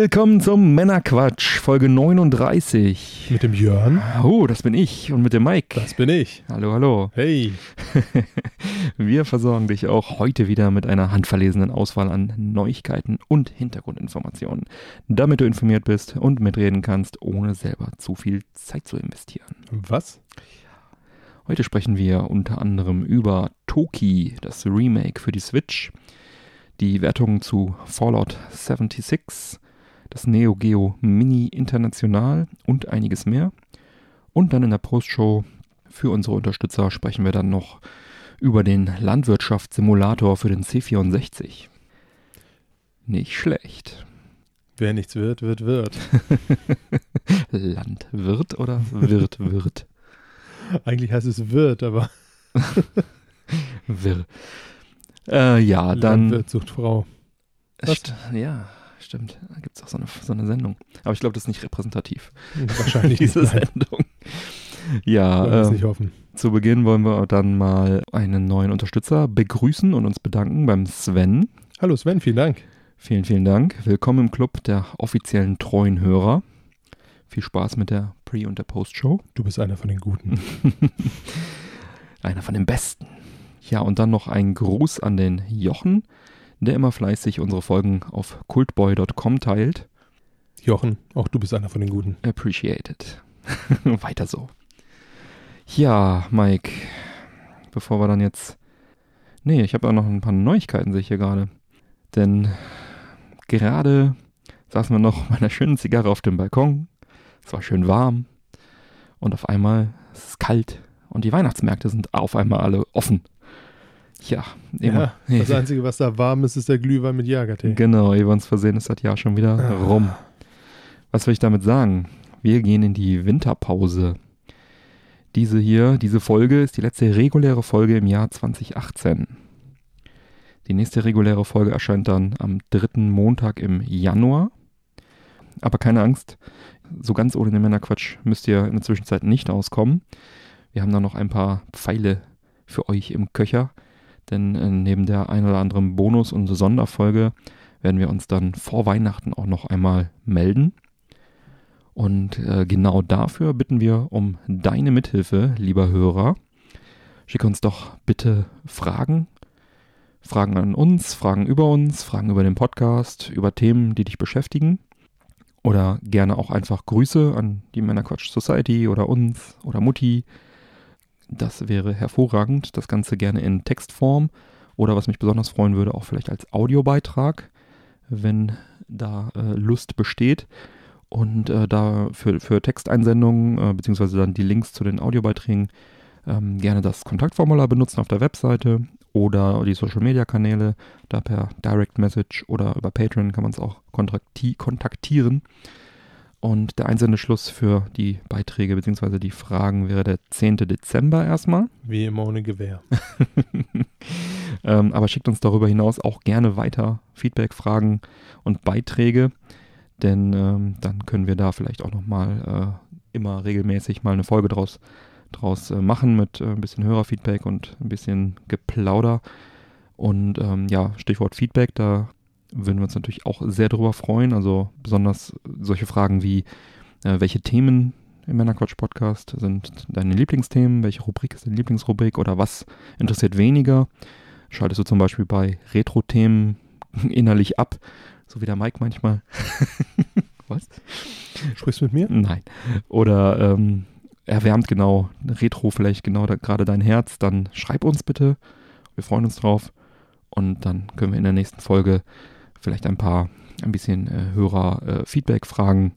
Willkommen zum Männerquatsch, Folge 39. Mit dem Jörn. Oh, das bin ich und mit dem Mike. Das bin ich. Hallo, hallo. Hey. Wir versorgen dich auch heute wieder mit einer handverlesenen Auswahl an Neuigkeiten und Hintergrundinformationen, damit du informiert bist und mitreden kannst, ohne selber zu viel Zeit zu investieren. Was? Heute sprechen wir unter anderem über Toki, das Remake für die Switch, die Wertungen zu Fallout 76, das Neo Geo Mini International und einiges mehr. Und dann in der Postshow für unsere Unterstützer sprechen wir dann noch über den Landwirtschaftssimulator für den C64. Nicht schlecht. Wer nichts wird, wird, wird. Landwirt oder wird, wird? Eigentlich heißt es wird, aber. Wirr. Äh, ja, dann. Landwirt sucht Frau. St ja, stimmt. Da gibt es auch so eine, so eine Sendung. Aber ich glaube, das ist nicht repräsentativ. Wahrscheinlich diese nicht. Sendung. Ja, Wollen äh, nicht hoffen. zu Beginn wollen wir dann mal einen neuen Unterstützer begrüßen und uns bedanken beim Sven. Hallo Sven, vielen Dank. Vielen, vielen Dank. Willkommen im Club der offiziellen treuen Hörer. Viel Spaß mit der Pre- und der Post-Show. Du bist einer von den Guten. Einer von den Besten. Ja, und dann noch ein Gruß an den Jochen, der immer fleißig unsere Folgen auf cultboy.com teilt. Jochen, auch du bist einer von den Guten. Appreciated. Weiter so. Ja, Mike, bevor wir dann jetzt. Nee, ich habe auch noch ein paar Neuigkeiten, sehe ich hier gerade. Denn gerade saßen wir noch bei einer schönen Zigarre auf dem Balkon. Es war schön warm. Und auf einmal ist es kalt. Und die Weihnachtsmärkte sind auf einmal alle offen. Ja, immer. Ja, das Einzige, was da warm ist, ist der Glühwein mit Jagertee. Genau, ehe wir uns versehen, ist das Jahr schon wieder Ah. rum. Was will ich damit sagen? Wir gehen in die Winterpause. Diese hier, diese Folge ist die letzte reguläre Folge im Jahr 2018. Die nächste reguläre Folge erscheint dann am dritten Montag im Januar. Aber keine Angst, so ganz ohne den Männerquatsch müsst ihr in der Zwischenzeit nicht auskommen. Wir haben da noch ein paar Pfeile für euch im Köcher. Denn äh, neben der ein oder anderen Bonus- und Sonderfolge werden wir uns dann vor Weihnachten auch noch einmal melden. Und äh, genau dafür bitten wir um deine Mithilfe, lieber Hörer. Schick uns doch bitte Fragen. Fragen an uns, Fragen über uns, Fragen über den Podcast, über Themen, die dich beschäftigen. Oder gerne auch einfach Grüße an die Männerquatsch Society oder uns oder Mutti. Das wäre hervorragend. Das Ganze gerne in Textform oder was mich besonders freuen würde, auch vielleicht als Audiobeitrag, wenn da äh, Lust besteht. Und äh, da für, für Texteinsendungen, äh, beziehungsweise dann die Links zu den Audiobeiträgen, ähm, gerne das Kontaktformular benutzen auf der Webseite oder die Social Media Kanäle, da per Direct Message oder über Patreon kann man es auch kontakti kontaktieren. Und der Einsendeschluss für die Beiträge bzw. die Fragen wäre der 10. Dezember erstmal. Wie immer ohne Gewehr. ähm, aber schickt uns darüber hinaus auch gerne weiter Feedback, Fragen und Beiträge, denn ähm, dann können wir da vielleicht auch nochmal äh, immer regelmäßig mal eine Folge draus, draus äh, machen mit äh, ein bisschen Hörerfeedback und ein bisschen Geplauder. Und ähm, ja, Stichwort Feedback, da würden wir uns natürlich auch sehr darüber freuen. Also besonders solche Fragen wie, äh, welche Themen im Männerquatsch-Podcast sind deine Lieblingsthemen, welche Rubrik ist deine Lieblingsrubrik oder was interessiert weniger? Schaltest du zum Beispiel bei Retro-Themen innerlich ab, so wie der Mike manchmal? was? Sprichst du mit mir? Nein. Oder ähm, erwärmt genau Retro vielleicht genau da, gerade dein Herz, dann schreib uns bitte. Wir freuen uns drauf. Und dann können wir in der nächsten Folge vielleicht ein paar, ein bisschen äh, Hörer-Feedback-Fragen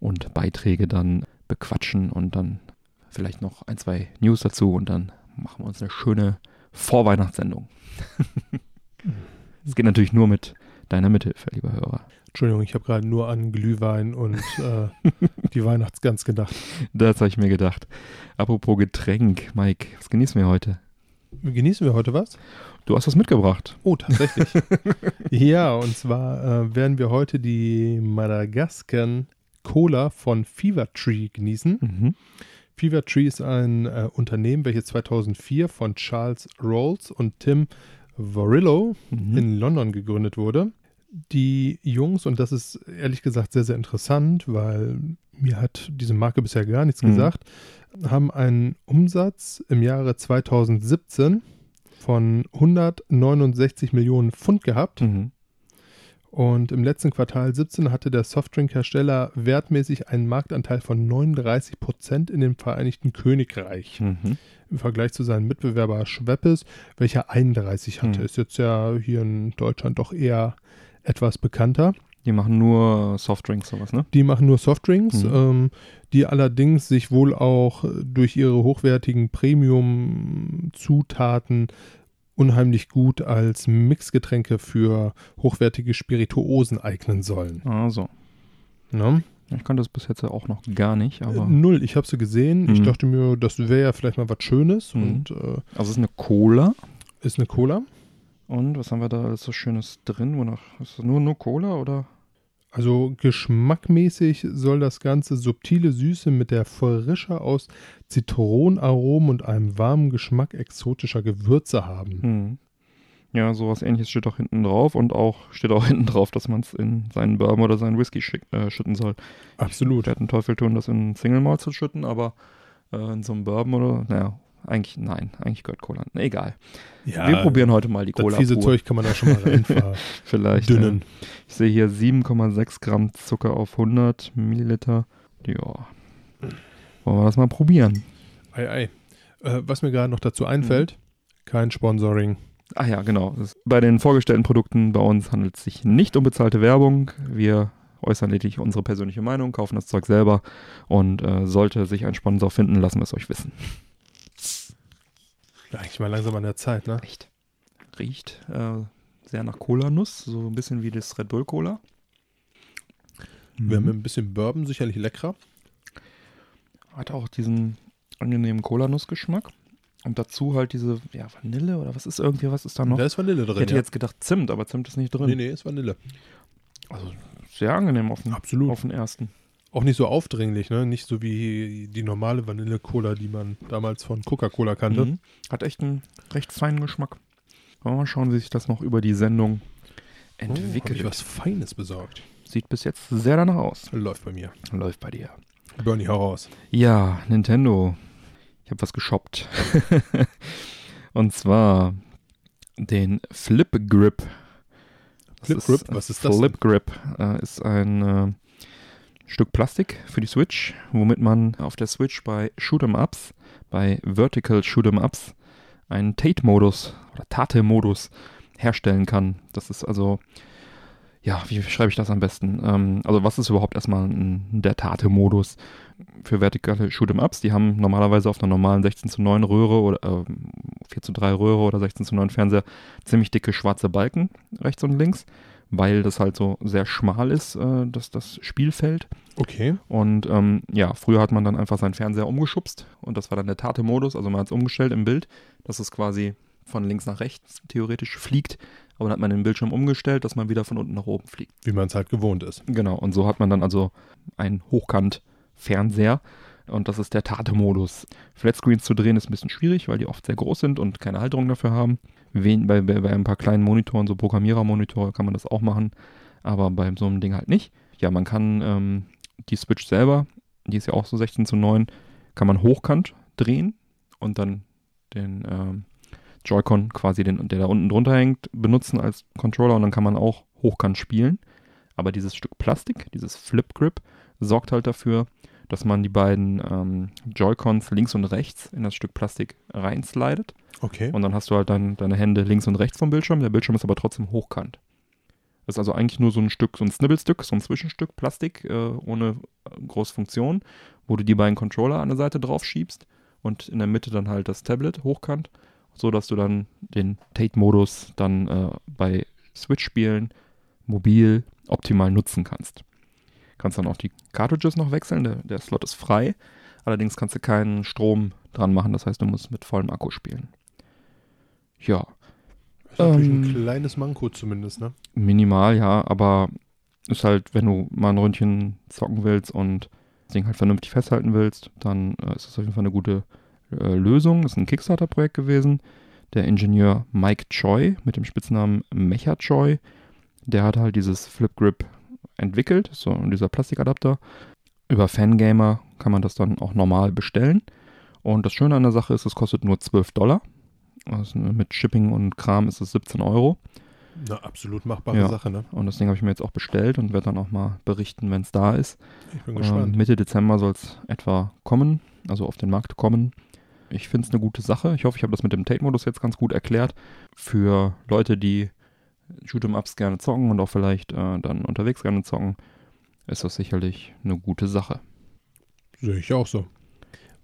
und Beiträge dann bequatschen und dann vielleicht noch ein, zwei News dazu und dann machen wir uns eine schöne Vorweihnachtssendung. Es geht natürlich nur mit deiner Mithilfe, lieber Hörer. Entschuldigung, ich habe gerade nur an Glühwein und äh, die Weihnachtsgans gedacht. Das habe ich mir gedacht. Apropos Getränk, Mike, was genießen wir heute? Genießen wir heute was? Du hast was mitgebracht. Oh, tatsächlich. ja, und zwar äh, werden wir heute die Madagascan Cola von Fever Tree genießen. Mhm. Fever Tree ist ein äh, Unternehmen, welches 2004 von Charles Rolls und Tim Vorillo Mhm. in London gegründet wurde. Die Jungs, und das ist ehrlich gesagt sehr, sehr interessant, weil mir hat diese Marke bisher gar nichts Mhm. gesagt, haben einen Umsatz im Jahre 2017 von 169 Millionen Pfund gehabt. Mhm. Und im letzten Quartal 17 hatte der Softdrinkhersteller wertmäßig einen Marktanteil von 39 Prozent in dem Vereinigten Königreich. Mhm. Im Vergleich zu seinem Mitbewerber Schweppes, welcher 31 hatte. Hm. Ist jetzt ja hier in Deutschland doch eher etwas bekannter. Die machen nur Softdrinks, sowas, ne? Die machen nur Softdrinks, Mhm. ähm, die allerdings sich wohl auch durch ihre hochwertigen Premium-Zutaten unheimlich gut als Mixgetränke für hochwertige Spirituosen eignen sollen. Also. Ne? Ich kannte das bis jetzt ja auch noch gar nicht, Äh, aber. Null, ich habe sie gesehen. Ich Mhm. dachte mir, das wäre ja vielleicht mal was Schönes Mhm. und äh, Also es ist eine Cola. ist eine Cola. Und was haben wir da alles so Schönes drin? Wonach? Ist das nur, nur Cola oder? Also geschmackmäßig soll das Ganze subtile Süße mit der Frische aus Zitronenaromen und einem warmen Geschmack exotischer Gewürze haben. Hm. Ja, sowas ähnliches steht auch hinten drauf und auch steht auch hinten drauf, dass man es in seinen Bourbon oder seinen Whisky schick, äh, schütten soll. Ich Absolut. werde einen Teufel tun, das in Single Malt zu schütten, aber äh, in so einem Bourbon oder, naja, eigentlich, nein, eigentlich gehört Cola. Egal. Ja, Wir probieren heute mal die das Cola fiese pur. Zeug kann man da schon mal reinfahren. Vielleicht. Dünnen. Äh, ich sehe hier 7,6 Gramm Zucker auf 100 Milliliter. Ja. Wollen wir das mal probieren? Ei, ei. Äh, was mir gerade noch dazu einfällt, Mhm. kein Sponsoring. Ah ja, genau. Das- Bei den vorgestellten Produkten bei uns handelt es sich nicht um bezahlte Werbung. Wir äußern lediglich unsere persönliche Meinung, kaufen das Zeug selber und äh, sollte sich ein Sponsor finden, lassen wir es euch wissen. Ja, eigentlich mal langsam an der Zeit, ne? Echt. Riecht äh, sehr nach Cola-Nuss, so ein bisschen wie das Red Bull Cola. Wir Mhm. haben ein bisschen Bourbon, sicherlich leckerer. Hat auch diesen angenehmen Cola-Nuss-Geschmack. Und dazu halt diese, ja, Vanille oder was ist irgendwie, was ist da noch? Da ist Vanille ich drin. hätte Ja. jetzt gedacht Zimt, aber Zimt ist nicht drin. Nee, nee, ist Vanille. Also sehr angenehm auf den, Absolut. auf den ersten. Auch nicht so aufdringlich, ne? Nicht so wie die normale Vanille-Cola, die man damals von Coca-Cola kannte. Mhm. Hat echt einen recht feinen Geschmack. Wir mal schauen, wie sich das noch über die Sendung Oh, entwickelt. ich was Feines besorgt. Sieht bis jetzt sehr danach aus. Läuft bei mir. Läuft bei dir. Bernie, hau raus. Ja, Nintendo. Ich habe was geshoppt. Und zwar den Flip Grip. Flip Grip? Was ist das Flip Grip äh, ist ein äh, Stück Plastik für die Switch, womit man auf der Switch bei Shoot'em Ups, bei Vertical Shoot'em Ups, einen Tate-Modus oder Tate-Modus herstellen kann. Das ist also, ja, wie schreibe ich das am besten? Ähm, also was ist überhaupt erstmal ein, der Tate-Modus für vertikale Shoot'em Ups? Die haben normalerweise auf einer normalen 16 zu 9 Röhre oder ähm, 4 zu 3 Röhre oder 16 zu 9 Fernseher ziemlich dicke schwarze Balken rechts und links, weil das halt so sehr schmal ist, äh, das, das Spielfeld. Okay. Und ähm, ja, früher hat man dann einfach seinen Fernseher umgeschubst und das war dann der Tate-Modus, also man hat es umgestellt im Bild, dass es quasi von links nach rechts theoretisch fliegt, aber dann hat man den Bildschirm umgestellt, dass man wieder von unten nach oben fliegt. Wie man es halt gewohnt ist. Genau, und so hat man dann also einen Hochkant-Fernseher und das ist der Tate-Modus. Flatscreens zu drehen ist ein bisschen schwierig, weil die oft sehr groß sind und keine Halterung dafür haben. Wen, bei, bei, ein paar kleinen Monitoren, so Programmierer-Monitore, kann man das auch machen, aber bei so einem Ding halt nicht. Ja, man kann ähm, die Switch selber, die ist ja auch so 16 zu 9, kann man hochkant drehen und dann den ähm, Joy-Con quasi, den, der da unten drunter hängt, benutzen als Controller und dann kann man auch hochkant spielen. Aber dieses Stück Plastik, dieses Flip Grip, sorgt halt dafür, dass man die beiden ähm, Joy-Cons links und rechts in das Stück Plastik reinslidet. Okay. Und dann hast du halt dein, deine Hände links und rechts vom Bildschirm. Der Bildschirm ist aber trotzdem hochkant. Das ist also eigentlich nur so ein Stück, so ein Snibbelstück, so ein Zwischenstück Plastik äh, ohne äh, große Funktion, wo du die beiden Controller an der Seite drauf schiebst und in der Mitte dann halt das Tablet hochkant, so dass du dann den Tate-Modus dann äh, bei Switch-Spielen mobil optimal nutzen kannst. Kannst dann auch die Cartridges noch wechseln, der, der Slot ist frei. Allerdings kannst du keinen Strom dran machen, das heißt, du musst mit vollem Akku spielen. Ja, Ist natürlich Ähm, ein kleines Manko zumindest, ne? minimal, ja, aber ist halt, wenn du mal ein Ründchen zocken willst und das Ding halt vernünftig festhalten willst, dann äh, ist das auf jeden Fall eine gute äh, Lösung. Das ist ein Kickstarter-Projekt gewesen. Der Ingenieur Mike Choi mit dem Spitznamen Mecha Choi, der hat halt dieses Flip Grip entwickelt, so dieser Plastikadapter. Über Fangamer kann man das dann auch normal bestellen. Und das Schöne an der Sache ist, es kostet nur 12 Dollar. Also mit Shipping und Kram ist es 17 Euro. Eine absolut machbare Ja. Sache, ne? Und das Ding habe ich mir jetzt auch bestellt und werde dann auch mal berichten, wenn es da ist. Ich bin Ähm, gespannt. Mitte Dezember soll es etwa kommen, also auf den Markt kommen. Ich finde es eine gute Sache. Ich hoffe, ich habe das mit dem Tate-Modus jetzt ganz gut erklärt. Für Leute, die Shoot'em-Ups gerne zocken und auch vielleicht äh, dann unterwegs gerne zocken, ist das sicherlich eine gute Sache. Sehe ich auch so.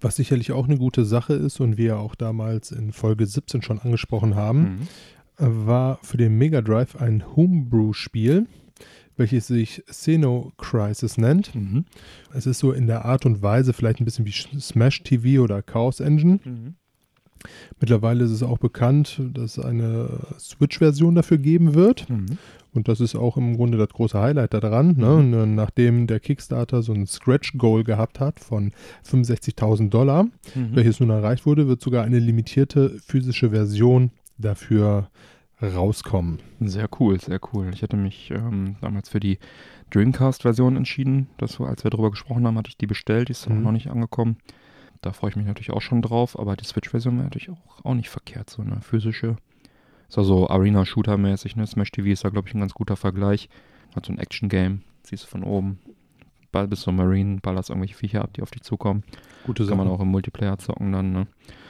Was sicherlich auch eine gute Sache ist und wir auch damals in Folge 17 schon angesprochen haben, Mhm. äh, war für den Mega Drive ein Homebrew-Spiel, welches sich Xeno Crisis nennt. Mhm. Es ist so in der Art und Weise vielleicht ein bisschen wie Smash TV oder Chaos Engine. Mhm. Mittlerweile ist es auch bekannt, dass es eine Switch-Version dafür geben wird. Mhm. Und das ist auch im Grunde das große Highlight daran. Ne? Und, äh, nachdem der Kickstarter so ein Scratch-Goal gehabt hat von 65.000 Dollar, Mhm. welches nun erreicht wurde, wird sogar eine limitierte physische Version dafür rauskommen. Sehr cool, sehr cool. Ich hatte mich ähm, damals für die Dreamcast-Version entschieden. Das als wir darüber gesprochen haben, hatte ich die bestellt. Die ist Mhm. noch nicht angekommen. Da freue ich mich natürlich auch schon drauf, aber die Switch-Version wäre natürlich auch, auch nicht verkehrt. So eine physische. Ist also Arena-Shooter-mäßig, ne? Smash TV ist da, glaube ich, ein ganz guter Vergleich. Hat so ein Action-Game. Siehst du von oben. Ball bis zum Marine, ballerst irgendwelche Viecher ab, die auf dich zukommen. Gute Kann man auch im Multiplayer zocken dann, ne?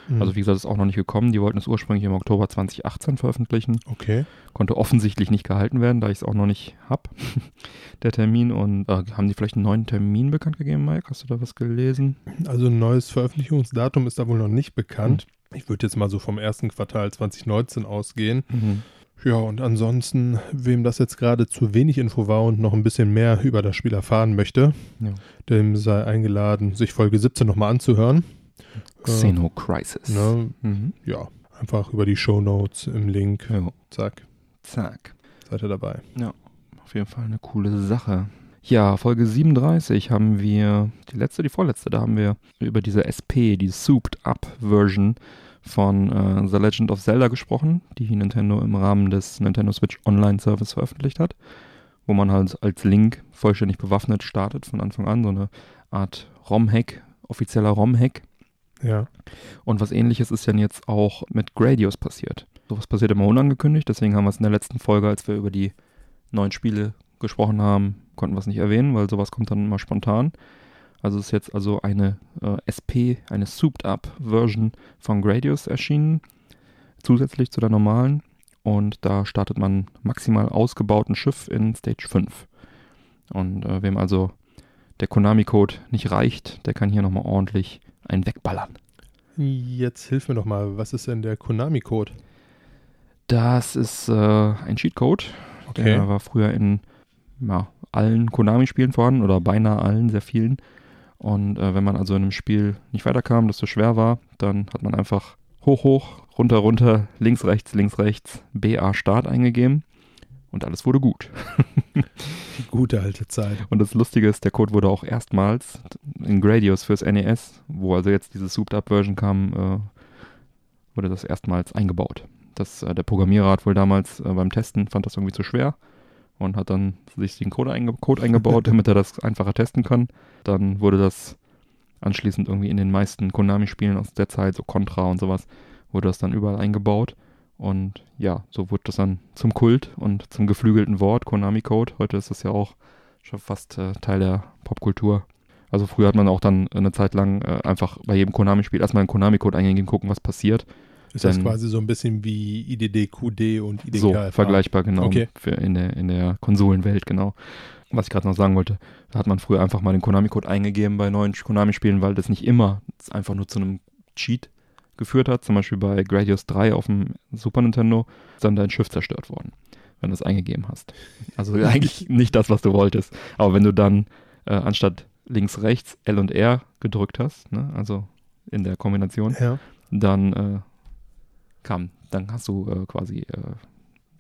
Mhm. Also wie gesagt, ist auch noch nicht gekommen. Die wollten es ursprünglich im Oktober 2018 veröffentlichen okay. konnte offensichtlich nicht gehalten werden, da ich es auch noch nicht habe, der Termin. Und äh, haben die vielleicht einen neuen Termin bekannt gegeben, Mike? Hast du da was gelesen? Also ein neues Veröffentlichungsdatum ist da wohl noch nicht bekannt. Mhm. Ich würde jetzt mal so vom ersten Quartal 2019 ausgehen. Ja, und ansonsten, wem das jetzt gerade zu wenig Info war und noch ein bisschen mehr über das Spiel erfahren möchte, Ja. dem sei eingeladen, sich Folge 17 nochmal anzuhören. Xeno Crisis. Ne, Mhm. ja, einfach über die Show Notes im Link. Ja. Zack, Zack. seid ihr dabei. Auf jeden Fall eine coole Sache. Ja, Folge 37 haben wir, die letzte, die vorletzte, da haben wir über diese SP, die Souped Up Version von äh, The Legend of Zelda gesprochen, die Nintendo im Rahmen des Nintendo Switch Online Service veröffentlicht hat, wo man halt als Link vollständig bewaffnet startet von Anfang an, so eine Art ROM-Hack, offizieller ROM-Hack. Ja, Und was ähnliches ist dann jetzt auch mit Gradius passiert. Sowas passiert immer unangekündigt, deswegen haben wir es in der letzten Folge, als wir über die neuen Spiele gesprochen haben, konnten wir es nicht erwähnen, weil sowas kommt dann immer spontan. Also ist jetzt also eine äh, SP, eine Souped-Up-Version von Gradius erschienen, zusätzlich zu der normalen. Und da startet man maximal ausgebauten Schiff in Stage 5. Und äh, wem also der Konami-Code nicht reicht, der kann hier nochmal ordentlich einen wegballern. jetzt hilf mir doch mal, was ist denn der Konami-Code? Das ist äh, ein Cheatcode. Der war früher in ja, allen Konami-Spielen vorhanden oder beinahe allen, sehr vielen. Und äh, wenn man also in einem Spiel nicht weiterkam, das so schwer war, dann hat man einfach hoch, hoch, runter, runter, links, rechts, links, rechts, BA Start eingegeben und alles wurde gut. Die gute alte Zeit. Und das Lustige ist, der Code wurde auch erstmals in Gradius fürs NES, wo also jetzt diese Souped-Up-Version kam, äh, wurde das erstmals eingebaut. Das, äh, der Programmierer hat wohl damals äh, beim Testen, fand das irgendwie zu schwer und hat dann sich den Code, einge Code eingebaut, damit er das einfacher testen kann. Dann wurde das anschließend irgendwie in den meisten Konami-Spielen aus der Zeit, so Contra und sowas, wurde das dann überall eingebaut. Und ja, so wurde das dann zum Kult und zum geflügelten Wort, Konami-Code. Heute ist das ja auch schon fast äh, Teil der Popkultur. Also früher hat man auch dann eine Zeit lang äh, einfach bei jedem Konami-Spiel erstmal einen Konami-Code eingegeben, gucken, was passiert. Ist das Dann- quasi so ein bisschen wie IDD, QD und IDK? so, vergleichbar, genau. Okay. In, der, in der Konsolenwelt, genau. Was ich gerade noch sagen wollte, da hat man früher einfach mal den Konami-Code eingegeben bei neuen Konami-Spielen, weil das nicht immer einfach nur zu einem Cheat geführt hat. Zum Beispiel bei Gradius 3 auf dem Super Nintendo ist dann dein Schiff zerstört worden. wenn du es eingegeben hast. Also eigentlich nicht das, was du wolltest. Aber wenn du dann äh, anstatt links, rechts L und R gedrückt hast, ne, also in der Kombination, Ja. dann äh, kam, dann hast du äh, quasi äh,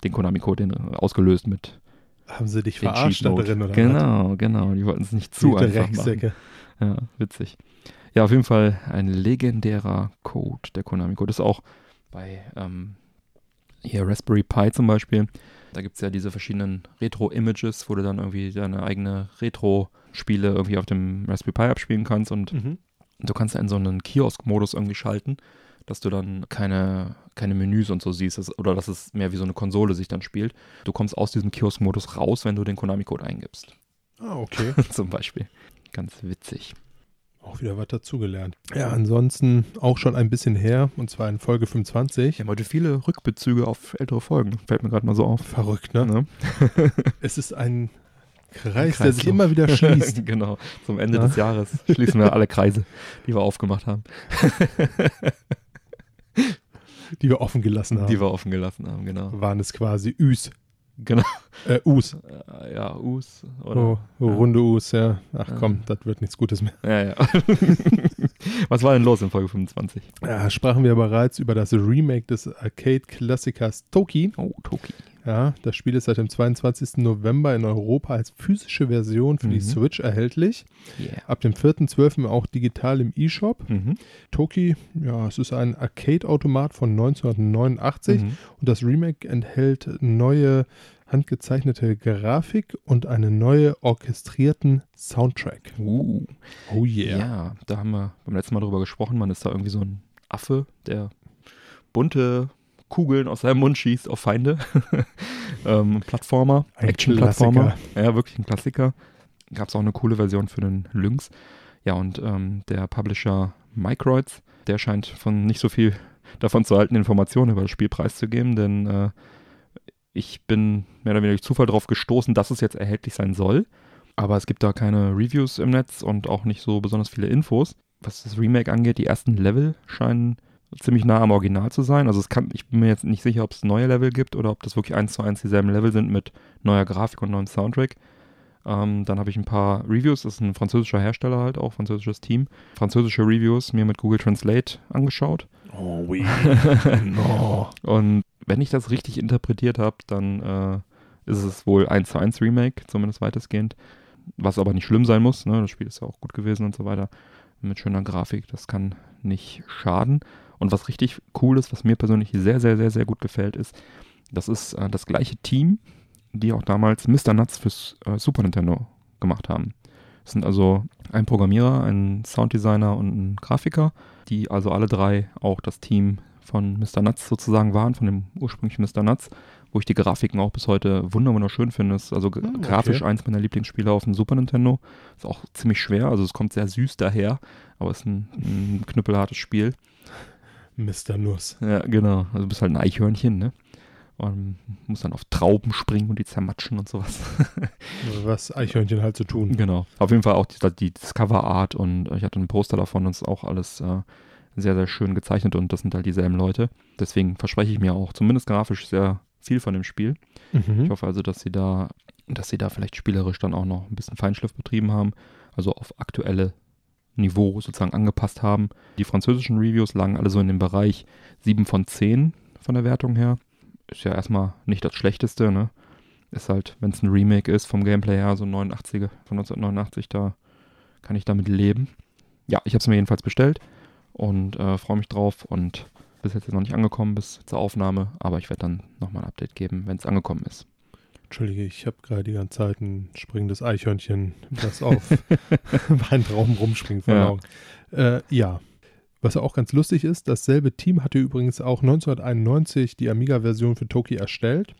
den Konami-Code ausgelöst mit Haben sie dich verarscht da drin oder was? Genau, genau. Die wollten es nicht zu Die einfach machen. Ja, witzig. Ja, auf jeden Fall ein legendärer Code, der Konami-Code. Ist auch bei ähm, hier Raspberry Pi zum Beispiel. Da gibt es ja diese verschiedenen Retro-Images, wo du dann irgendwie deine eigene Retro-Spiele irgendwie auf dem Raspberry Pi abspielen kannst und Mhm. du kannst in so einen Kiosk-Modus irgendwie schalten, dass du dann keine, keine Menüs und so siehst dass, oder dass es mehr wie so eine Konsole sich dann spielt. Du kommst aus diesem Kiosk-Modus raus, wenn du den Konami-Code eingibst, Ah, okay. zum Beispiel. Ganz witzig. Auch wieder was dazugelernt. Ja, ansonsten auch schon ein bisschen her, und zwar in Folge 25. Wir haben heute viele Rückbezüge auf ältere Folgen. Fällt mir gerade mal so auf. Verrückt, ne? Ne? Es ist ein Kreis, Ein der sich immer wieder schließt. genau. Zum Ende Ja. des Jahres schließen wir alle Kreise, die wir aufgemacht haben, die wir offen gelassen haben. die wir offen gelassen haben. Genau. waren es quasi Üs. Genau. Äh, Us. Äh, Ja, Us. Oder? Oh, oh, Ja. runde Us, ja. Ach Ja. komm, das wird nichts Gutes mehr. Ja, ja. Was war denn los in Folge 25? Ja, sprachen wir bereits über das Remake des Arcade-Klassikers Toki. Oh, Toki. Ja, das Spiel ist seit dem 22. November in Europa als physische Version für die Mhm. Switch erhältlich. Yeah. Ab dem 4.12. auch digital im E-Shop. Mhm. Toki, ja, es ist ein Arcade-Automat von 1989 Mhm. und das Remake enthält neue handgezeichnete Grafik und einen neue orchestrierten Soundtrack. Uh. Oh Ja, da haben wir beim letzten Mal drüber gesprochen. Man ist da irgendwie so ein Affe, der bunte Kugeln aus seinem Mund schießt auf Feinde. ähm, Plattformer, Action-Plattformer. Ja, wirklich ein Klassiker. Gab es auch eine coole Version für den Lynx. Ja, und ähm, der Publisher Microids, der scheint von nicht so viel davon zu halten, Informationen über das Spiel preiszugeben, denn äh, ich bin mehr oder weniger durch Zufall darauf gestoßen, dass es jetzt erhältlich sein soll. Aber es gibt da keine Reviews im Netz und auch nicht so besonders viele Infos. Was das Remake angeht, die ersten Level scheinen ziemlich nah am Original zu sein. Also es kann, ich bin mir jetzt nicht sicher, ob es neue Level gibt oder ob das wirklich eins zu eins dieselben Level sind mit neuer Grafik und neuem Soundtrack. Ähm, dann habe ich ein paar Reviews, das ist ein französischer Hersteller halt auch, französisches Team. Französische Reviews mir mit Google Translate angeschaut. Oh, oui. no. Und wenn ich das richtig interpretiert habe, dann äh, ist es wohl 1 zu 1 Remake, zumindest weitestgehend. Was aber nicht schlimm sein muss, ne? das Spiel ist ja auch gut gewesen und so weiter. Mit schöner Grafik, das kann nicht schaden. Und was richtig cool ist, was mir persönlich sehr, sehr, sehr, sehr gut gefällt, ist, das ist äh, das gleiche Team, die auch damals Mr. Nuts fürs äh, Super Nintendo gemacht haben. Es sind also ein Programmierer, ein Sounddesigner und ein Grafiker, die also alle drei auch das Team von Mr. Nuts sozusagen waren, von dem ursprünglichen Mr. Nuts, wo ich die Grafiken auch bis heute wunder wunderschön finde. Ist also Hm, okay. grafisch eins meiner Lieblingsspiele auf dem Super Nintendo. Ist auch ziemlich schwer, also es kommt sehr süß daher, aber ist ein, ein knüppelhartes Spiel. Mr. Nuss. Ja, genau. Also du bist halt ein Eichhörnchen, ne? Und musst dann auf Trauben springen und die zermatschen und sowas. Was Eichhörnchen halt zu tun. Genau. Auf jeden Fall auch die, die das Cover Art und ich hatte ein Poster davon und es ist auch alles äh, sehr, sehr schön gezeichnet und das sind halt dieselben Leute. Deswegen verspreche ich mir auch zumindest grafisch sehr viel von dem Spiel. Mhm. Ich hoffe also, dass sie da, dass sie da vielleicht spielerisch dann auch noch ein bisschen Feinschliff betrieben haben, also auf aktuelle Niveau sozusagen angepasst haben. Die französischen Reviews lagen alle so in dem Bereich 7 von 10 von der Wertung her. Ist ja erstmal nicht das Schlechteste, ne? Ist halt, wenn es ein Remake ist vom Gameplay her, so ein 89er von 1989, da kann ich damit leben. Ja, ich habe es mir jedenfalls bestellt und äh, freue mich drauf und bis jetzt noch nicht angekommen bis zur Aufnahme, aber ich werde dann nochmal ein Update geben, wenn es angekommen ist. Entschuldige, ich habe gerade die ganze Zeit ein springendes Eichhörnchen, das auf Weintrauben rumspringt vor den Ja. Augen. Äh, ja. Was auch ganz lustig ist, dasselbe Team hatte übrigens auch 1991 die Amiga-Version für Toki erstellt,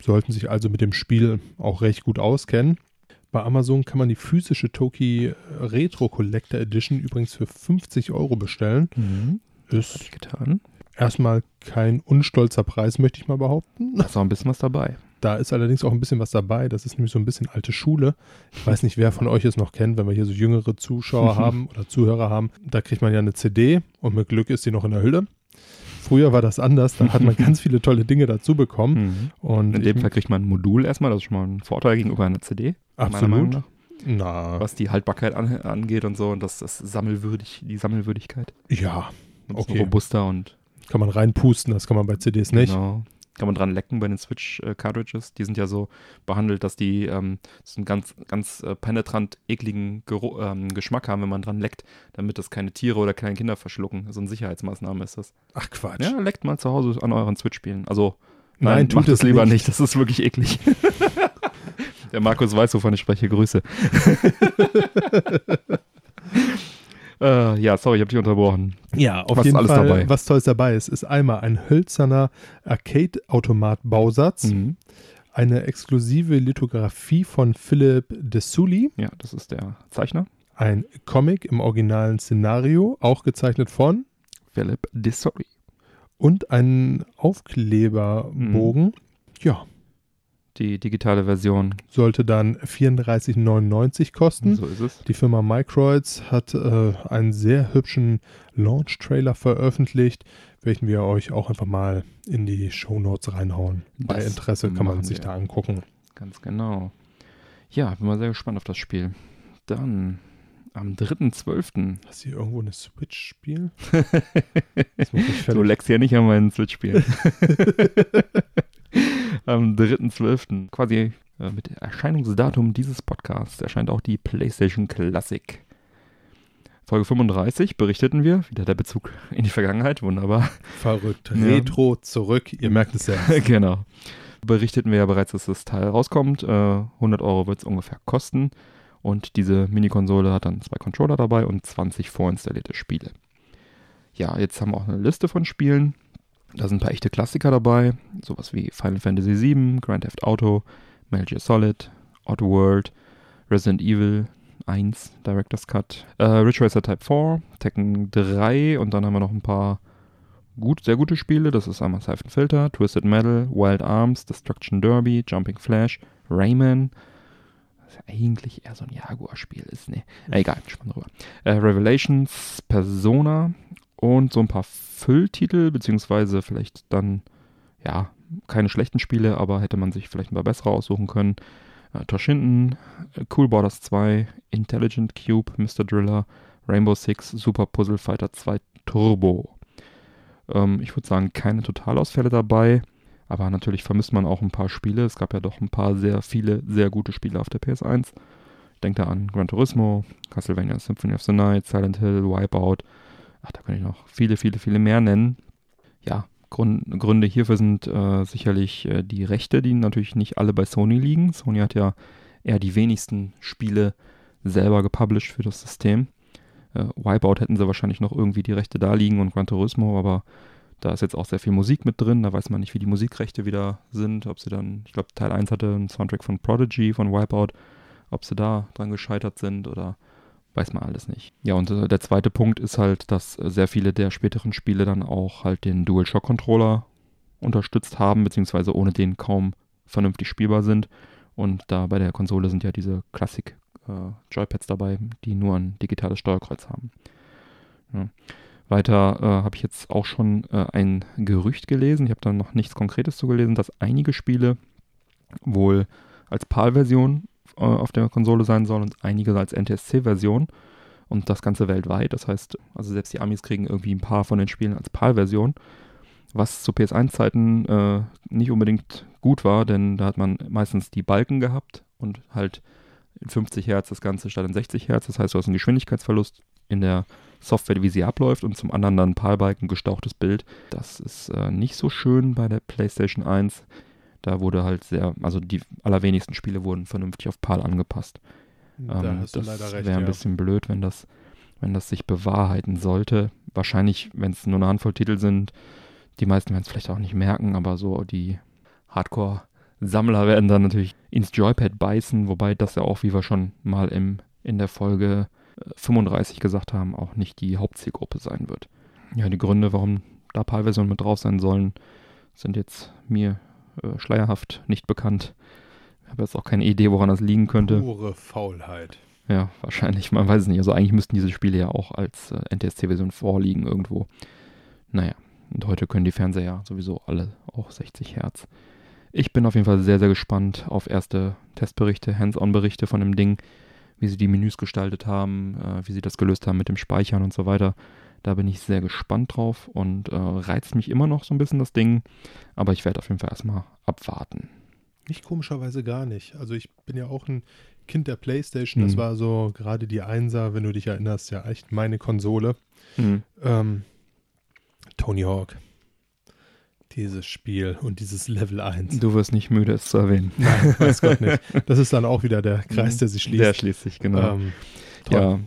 sollten sich also mit dem Spiel auch recht gut auskennen. Bei Amazon kann man die physische Toki Retro Collector Edition übrigens für 50 Euro bestellen. Mhm. Ist getan. erstmal kein unstolzer Preis, möchte ich mal behaupten. Da ist auch ein bisschen was dabei. Da ist allerdings auch ein bisschen was dabei. Das ist nämlich so ein bisschen alte Schule. Ich weiß nicht, wer von euch es noch kennt, wenn wir hier so jüngere Zuschauer haben oder Zuhörer haben. Da kriegt man ja eine CD und mit Glück ist die noch in der Hülle. Früher war das anders, da hat man ganz viele tolle Dinge dazu bekommen. Mhm. Und In dem Fall kriegt man ein Modul erstmal, das ist schon mal ein Vorteil gegenüber einer CD. absolut. Na, Was die Haltbarkeit an, angeht und so und das, das Sammelwürdig, die Sammelwürdigkeit. ja, Okay. robuster und kann man reinpusten, das kann man bei CDs nicht. Genau. Kann man dran lecken bei den Switch-Cartridges. die sind ja so behandelt, dass die ähm, so einen ganz, ganz äh, penetrant ekligen Gero ähm, Geschmack haben, wenn man dran leckt, damit das keine Tiere oder kleine Kinder verschlucken. So eine Sicherheitsmaßnahme ist das. Ach Quatsch. Ja, leckt mal zu Hause an euren Switch-Spielen. Also, Nein, nein, tut es lieber nicht. nicht. Das ist wirklich eklig. Der Markus weiß, wovon ich spreche. Grüße. äh, ja, sorry, ich habe dich unterbrochen. Ja, auf Was jeden Fall, dabei? was Tolles dabei ist, ist einmal ein hölzerner Arcade-Automat-Bausatz, Mhm. eine exklusive Lithografie von Philip Desuli, Ja, das ist der Zeichner, ein Comic im originalen Szenario, auch gezeichnet von, Philip Dissori. und ein Aufkleberbogen. Mhm. Ja, Die digitale Version. sollte dann 34,99 kosten. So ist es. Die Firma Microids hat äh, einen sehr hübschen Launch-Trailer veröffentlicht, welchen wir euch auch einfach mal in die Shownotes reinhauen. Bei Das Interesse kann man sich wir. da angucken. Ganz genau. Ja, bin mal sehr gespannt auf das Spiel. Dann am 3.12. Hast du hier irgendwo eine Switch-Spiel? Du leckst ja nicht an meinen Switch-Spielen. am 3.12. quasi äh, mit Erscheinungsdatum dieses Podcasts erscheint auch die PlayStation Classic. Folge 35 berichteten wir, wieder der Bezug in die Vergangenheit, wunderbar. Verrückt. Ja. Retro zurück. Ihr merkt es ja. genau. Berichteten wir ja bereits, dass das Teil rauskommt. Äh, 100 Euro wird es ungefähr kosten. Und diese Mini-Konsole hat dann zwei Controller dabei und 20 vorinstallierte Spiele. Ja, jetzt haben wir auch eine Liste von Spielen. Da sind ein paar echte Klassiker dabei. Sowas wie Final Fantasy VII, Grand Theft Auto, Metal Gear Solid, Oddworld, Resident Evil 1, Director's Cut, äh, Ridge Racer Type 4, Tekken 3 und dann haben wir noch ein paar gut, sehr gute Spiele. Das ist einmal Siphon Filter, Twisted Metal, Wild Arms, Destruction Derby, Jumping Flash, Rayman. Was ja eigentlich eher so ein Jaguar-Spiel ist, ne? Egal, spann drüber. Äh, Revelations, Persona und so ein paar Fülltitel, beziehungsweise vielleicht dann, ja, keine schlechten Spiele, aber hätte man sich vielleicht ein paar bessere aussuchen können. Äh, Toshinden, äh, Cool Borders 2, Intelligent Cube, Mr. Driller, Rainbow Six, Super Puzzle Fighter 2 Turbo. Ähm, ich würde sagen, keine Totalausfälle dabei, aber natürlich vermisst man auch ein paar Spiele. Es gab ja doch ein paar sehr viele, sehr gute Spiele auf der PS1. Ich da an Gran Turismo, Castlevania Symphony of the Night, Silent Hill, Wipeout. Ach, da kann ich noch viele, viele, viele mehr nennen. Ja, Grund, Gründe hierfür sind äh, sicherlich äh, die Rechte, die natürlich nicht alle bei Sony liegen. Sony hat ja eher die wenigsten Spiele selber gepublished für das System. Äh, Wipeout hätten sie wahrscheinlich noch irgendwie die Rechte da liegen und Gran Turismo, aber da ist jetzt auch sehr viel Musik mit drin. Da weiß man nicht, wie die Musikrechte wieder sind. Ob sie dann, ich glaube, Teil 1 hatte einen Soundtrack von Prodigy, von Wipeout. Ob sie da dran gescheitert sind oder weiß man alles nicht. Ja, und äh, der zweite Punkt ist halt, dass äh, sehr viele der späteren Spiele dann auch halt den DualShock-Controller unterstützt haben, beziehungsweise ohne den kaum vernünftig spielbar sind. Und da bei der Konsole sind ja diese Classic äh, Joypads dabei, die nur ein digitales Steuerkreuz haben. Ja. Weiter äh, habe ich jetzt auch schon äh, ein Gerücht gelesen, ich habe da noch nichts Konkretes zu gelesen, dass einige Spiele wohl als PAL-Version auf der Konsole sein sollen und einige als NTSC-Version und das Ganze weltweit. Das heißt, also selbst die Amis kriegen irgendwie ein paar von den Spielen als PAL-Version, was zu PS1-Zeiten äh, nicht unbedingt gut war, denn da hat man meistens die Balken gehabt und halt in 50 Hertz das Ganze statt in 60 Hertz. Das heißt, du hast einen Geschwindigkeitsverlust in der Software, wie sie abläuft und zum anderen dann PAL-Balken, gestauchtes Bild. Das ist äh, nicht so schön bei der PlayStation 1. Da wurde halt sehr, also die allerwenigsten Spiele wurden vernünftig auf PAL angepasst. Da Ähm, das wäre ein Ja. bisschen blöd, wenn das, wenn das sich bewahrheiten sollte. Wahrscheinlich, wenn es nur eine Handvoll Titel sind, die meisten werden es vielleicht auch nicht merken, aber so die Hardcore-Sammler werden dann natürlich ins Joypad beißen, wobei das ja auch, wie wir schon mal im, in der Folge äh, 35 gesagt haben, auch nicht die Hauptzielgruppe sein wird. Ja, die Gründe, warum da PAL-Versionen mit drauf sein sollen, sind jetzt mir äh, schleierhaft nicht bekannt. Ich habe jetzt auch keine Idee, woran das liegen könnte. Pure Faulheit. Ja, wahrscheinlich, man weiß es nicht. Also eigentlich müssten diese Spiele ja auch als äh, NTSC-Version vorliegen irgendwo. Naja, Und heute können die Fernseher sowieso alle auch 60 Hertz. Ich bin auf jeden Fall sehr, sehr gespannt auf erste Testberichte, Hands-on-Berichte von dem Ding, wie sie die Menüs gestaltet haben, äh, wie sie das gelöst haben mit dem Speichern und so weiter. Da bin ich sehr gespannt drauf und äh, reizt mich immer noch so ein bisschen das Ding. Aber ich werde auf jeden Fall erstmal abwarten. Nicht komischerweise gar nicht. Also ich bin ja auch ein Kind der Playstation. Das Mhm. war so gerade die Einser, wenn du dich erinnerst, ja echt meine Konsole. Mhm. Ähm, Tony Hawk. Dieses Spiel und dieses Level 1. Du wirst nicht müde, es zu erwähnen. Nein, weiß Gott nicht. Das ist dann auch wieder der Kreis, der sich schließt. Der schließt sich, genau. Ähm, ja,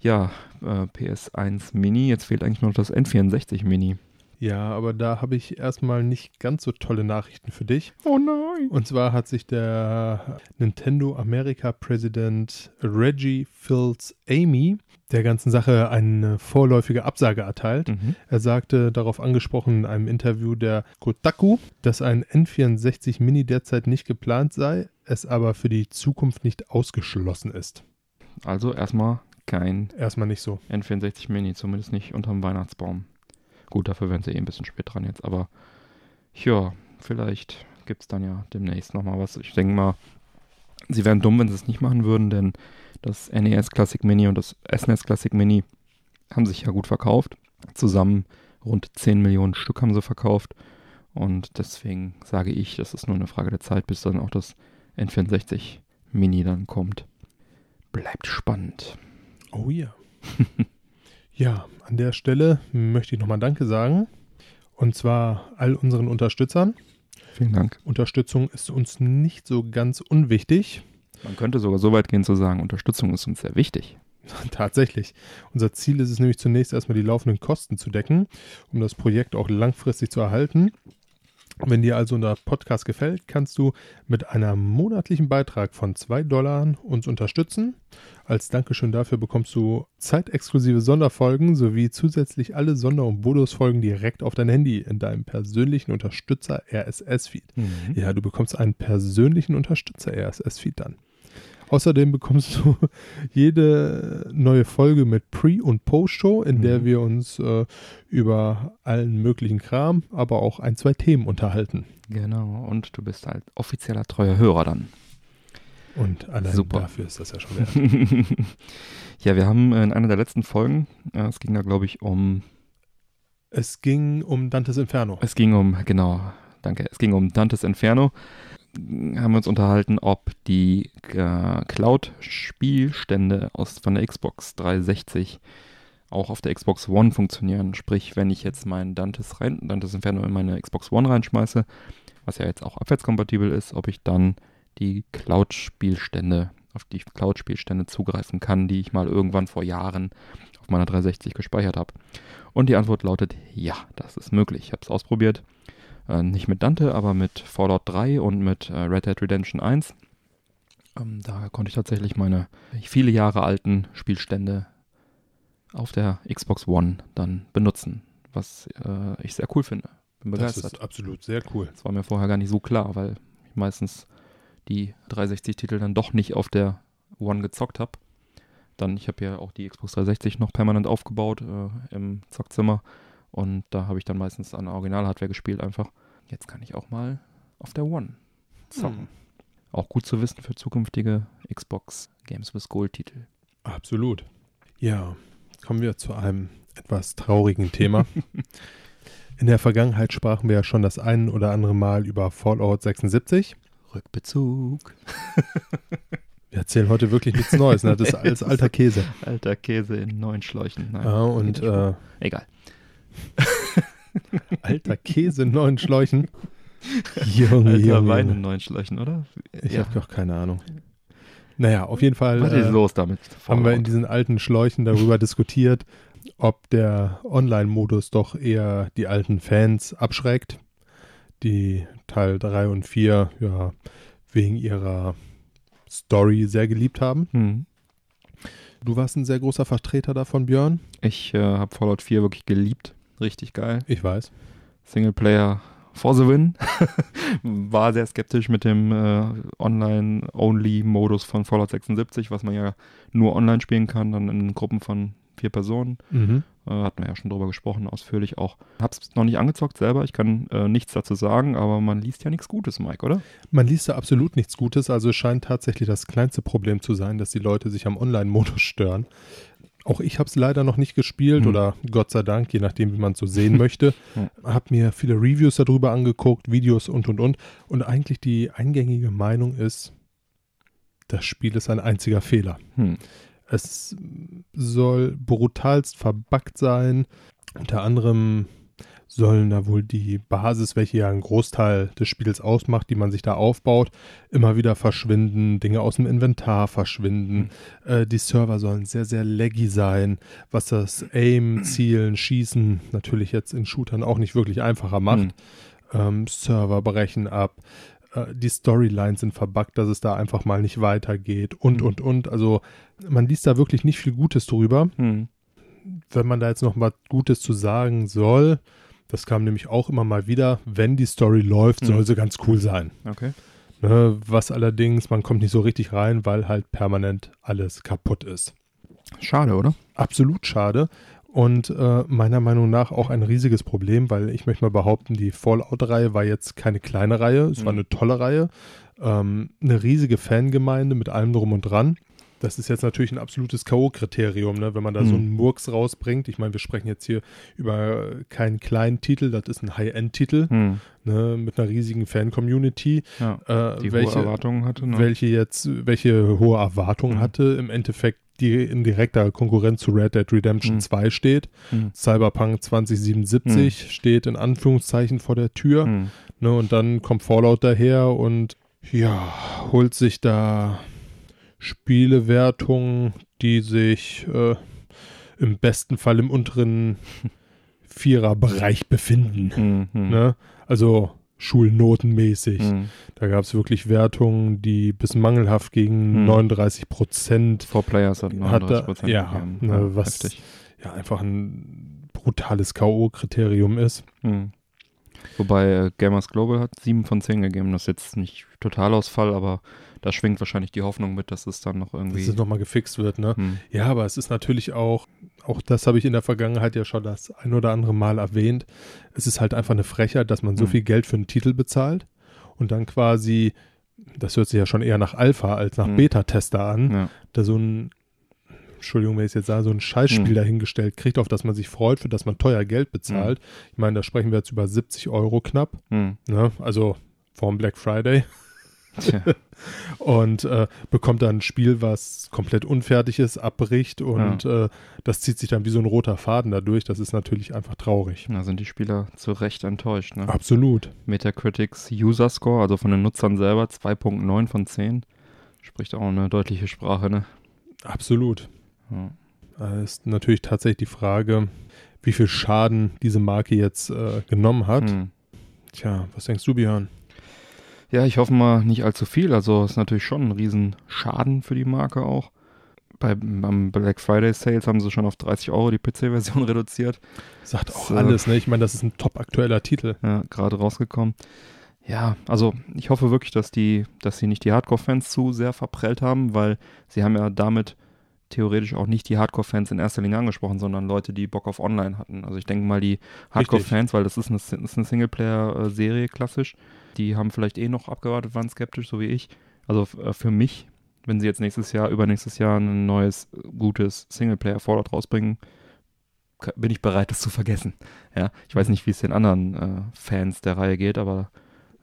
ja äh, PS1 Mini. Jetzt fehlt eigentlich nur noch das N64 Mini. Ja, aber da habe ich erstmal nicht ganz so tolle Nachrichten für dich. Oh nein. Und zwar hat sich der Nintendo America Präsident Reggie Fils Amy der ganzen Sache eine vorläufige Absage erteilt. Mhm. Er sagte darauf angesprochen in einem Interview der Kotaku, dass ein N64 Mini derzeit nicht geplant sei, es aber für die Zukunft nicht ausgeschlossen ist. Also erstmal kein Erstmal nicht so. N64 Mini, zumindest nicht unterm Weihnachtsbaum. Gut, dafür wären sie eh ein bisschen spät dran jetzt, aber ja, vielleicht gibt es dann ja demnächst nochmal was. Ich denke mal, sie wären dumm, wenn sie es nicht machen würden, denn das NES Classic Mini und das SNES Classic Mini haben sich ja gut verkauft. Zusammen rund 10 Millionen Stück haben sie verkauft. Und deswegen sage ich, das ist nur eine Frage der Zeit, bis dann auch das N64 Mini dann kommt. Bleibt spannend. Oh ja. ja, an der Stelle möchte ich nochmal Danke sagen. Und zwar all unseren Unterstützern. Vielen Dank. Unterstützung ist uns nicht so ganz unwichtig. Man könnte sogar so weit gehen zu sagen, Unterstützung ist uns sehr wichtig. Tatsächlich. Unser Ziel ist es nämlich zunächst erstmal die laufenden Kosten zu decken, um das Projekt auch langfristig zu erhalten. Wenn dir also unser Podcast gefällt, kannst du mit einem monatlichen Beitrag von 2 Dollar uns unterstützen. Als Dankeschön dafür bekommst du zeitexklusive Sonderfolgen sowie zusätzlich alle Sonder- und Bonusfolgen direkt auf dein Handy in deinem persönlichen Unterstützer RSS-Feed. Ja, du bekommst einen persönlichen Unterstützer RSS-Feed dann. Außerdem bekommst du jede neue Folge mit Pre- und Post-Show, in der Mhm. wir uns äh, über allen möglichen Kram, aber auch ein, zwei Themen unterhalten. Genau, und du bist halt offizieller treuer Hörer dann. Und allein Super. dafür ist das ja schon wert. ja, wir haben in einer der letzten Folgen, äh, es ging da glaube ich um, es ging um Dantes Inferno. es ging um, genau, danke, es ging um Dantes Inferno. Haben wir uns unterhalten, ob die äh, Cloud-Spielstände von der Xbox 360 auch auf der Xbox One funktionieren. Sprich, wenn ich jetzt mein Dantes, rein, Dantes Inferno in meine Xbox One reinschmeiße, was ja jetzt auch abwärtskompatibel ist, ob ich dann die Cloud-Spielstände, auf die Cloud-Spielstände zugreifen kann, die ich mal irgendwann vor Jahren auf meiner 360 gespeichert habe. Und die Antwort lautet, ja, das ist möglich. Ich habe es ausprobiert. Äh, nicht mit Dante, aber mit Fallout 3 und mit äh, Red Dead Redemption 1. Ähm, da konnte ich tatsächlich meine viele Jahre alten Spielstände auf der Xbox One dann benutzen, was äh, ich sehr cool finde. Bin Das begeistert. ist absolut sehr cool. Das war mir vorher gar nicht so klar, weil ich meistens die 360-Titel dann doch nicht auf der One gezockt habe. Dann, ich habe ja auch die Xbox 360 noch permanent aufgebaut äh, im Zockzimmer und da habe ich dann meistens an Original-Hardware gespielt einfach. Jetzt kann ich auch mal auf der One zocken. Hm. Auch gut zu wissen für zukünftige Xbox Games with Gold-Titel. Absolut. Ja, kommen wir zu einem etwas traurigen Thema. In der Vergangenheit sprachen wir ja schon das ein oder andere Mal über Fallout 76. Rückbezug. Wir erzählen heute wirklich nichts Neues, ne? Das ist alles alter Käse. Alter Käse in neuen Schläuchen. Nein, Ja, und äh, Egal. alter Käse in neuen Schläuchen. Junge, Alter Junge, Wein in neuen Schläuchen, oder? Ich habe doch keine Ahnung. Naja, auf jeden Fall Was ist äh, los damit? haben wir in diesen alten Schläuchen darüber diskutiert, ob der Online-Modus doch eher die alten Fans abschreckt, die Teil 3 und 4 ja wegen ihrer Story sehr geliebt haben. Hm. Du warst ein sehr großer Vertreter davon, Björn. Ich äh, habe Fallout 4 wirklich geliebt. Richtig geil. Ich weiß. Singleplayer for the win. War sehr skeptisch mit dem äh, Online-Only-Modus von Fallout 76, was man ja nur online spielen kann, dann in Gruppen von vier Personen. Mhm. Äh, hatten wir ja schon drüber gesprochen, ausführlich auch. Hab's noch nicht angezockt selber, ich kann äh, nichts dazu sagen, aber man liest ja nichts Gutes, Mike, oder? Man liest da absolut nichts Gutes, also scheint tatsächlich das kleinste Problem zu sein, dass die Leute sich am Online-Modus stören. Auch ich habe es leider noch nicht gespielt Hm. oder Gott sei Dank, je nachdem, wie man es so sehen möchte. Hm. Habe mir viele Reviews darüber angeguckt, Videos und und und. Und eigentlich die eingängige Meinung ist, das Spiel ist ein einziger Fehler. Hm. Es soll brutalst verbuggt sein. Unter anderem sollen da wohl die Basis, welche ja einen Großteil des Spiels ausmacht, die man sich da aufbaut, immer wieder verschwinden, Dinge aus dem Inventar verschwinden. Äh, die Server sollen sehr, sehr laggy sein, was das Aim, Zielen, Schießen natürlich jetzt in Shootern auch nicht wirklich einfacher macht. Hm. Ähm, Server brechen ab. Äh, die Storylines sind verbuggt, dass es da einfach mal nicht weitergeht und, Mhm. und, und. Also man liest da wirklich nicht viel Gutes drüber. Hm. Wenn man da jetzt noch mal Gutes zu sagen soll, das kam nämlich auch immer mal wieder, wenn die Story läuft, Mhm. soll sie ganz cool sein. Okay. Ne, was allerdings, man kommt nicht so richtig rein, weil halt permanent alles kaputt ist. Schade, oder? Absolut schade. Und äh, meiner Meinung nach auch ein riesiges Problem, weil ich möchte mal behaupten, die Fallout-Reihe war jetzt keine kleine Reihe, es war Mhm. eine tolle Reihe. Ähm, eine riesige Fangemeinde mit allem drum und dran. Das ist jetzt natürlich ein absolutes K.O.-Kriterium, ne? wenn man da so Mhm. einen Murks rausbringt. Ich meine, wir sprechen jetzt hier über keinen kleinen Titel, das ist ein High-End-Titel Hm. ne? mit einer riesigen Fan-Community, Ja. äh, Die welche, hohe Erwartungen hatte. Ne? welche jetzt, welche hohe Erwartungen Mhm. hatte, im Endeffekt die in direkter Konkurrenz zu Red Dead Redemption Mhm. 2 steht. Hm. Cyberpunk 2077 steht in Anführungszeichen vor der Tür. Hm. Ne, und dann kommt Fallout daher und ja, holt sich da Spielewertungen, die sich äh, im besten Fall im unteren Viererbereich befinden. Hm. Hm. Ne? Also schulnotenmäßig. Hm. Da gab es wirklich Wertungen, die bis mangelhaft gegen Hm. 39 Prozent. Four Players hat Hat er- 39% ja, gegeben. ne, was- heftig. Ja, einfach ein brutales K.O.-Kriterium ist. Hm. Wobei äh, Gamers Global hat 7 von 10 gegeben. Das ist jetzt nicht Totalausfall, aber da schwingt wahrscheinlich die Hoffnung mit, dass es dann noch Dass irgendwie. es nochmal gefixt wird, ne? Hm. Ja, aber es ist natürlich auch, auch das habe ich in der Vergangenheit ja schon das ein oder andere Mal erwähnt. Es ist halt einfach eine Frechheit, dass man so Mhm. viel Geld für einen Titel bezahlt und dann quasi, das hört sich ja schon eher nach Alpha als nach Mhm. Beta-Tester an, Ja. da so ein, Entschuldigung, wenn ich es jetzt sage, so ein Scheißspiel Mhm. dahingestellt kriegt, auf das man sich freut, für das man teuer Geld bezahlt. Ich meine, da sprechen wir jetzt über 70 Euro knapp, Hm. ne? also vorm Black Friday. und äh, bekommt dann ein Spiel, was komplett unfertig ist, abbricht und äh, das zieht sich dann wie so ein roter Faden dadurch. Das ist natürlich einfach traurig. Da sind die Spieler zu Recht enttäuscht. Ne? Absolut. Metacritics User Score, also von den Nutzern selber, 2.9 von 10. Spricht auch eine deutliche Sprache, ne? Absolut. Ja. Da ist natürlich tatsächlich die Frage, wie viel Schaden diese Marke jetzt äh, genommen hat. Hm. Tja, was denkst du, Björn? Ja, ich hoffe mal nicht allzu viel. Also ist natürlich schon ein Riesenschaden für die Marke auch. Bei, beim Black Friday Sales haben sie schon auf 30 Euro die PC-Version reduziert. Sagt auch So. alles, ne? Ich meine, das ist ein top aktueller Titel. Ja, gerade rausgekommen. Ja, also ich hoffe wirklich, dass die, dass sie nicht die Hardcore-Fans zu sehr verprellt haben, weil sie haben ja damit theoretisch auch nicht die Hardcore-Fans in erster Linie angesprochen, sondern Leute, die Bock auf Online hatten. Also ich denke mal, die Hardcore-Fans, weil das ist eine, ist eine Singleplayer-Serie klassisch, die haben vielleicht eh noch abgewartet, waren skeptisch, so wie ich. Also äh, für mich, wenn sie jetzt nächstes Jahr, übernächstes Jahr ein neues, gutes Singleplayer-Fallout rausbringen, bin ich bereit, das zu vergessen. Ja, ich weiß nicht, wie es den anderen äh, Fans der Reihe geht, aber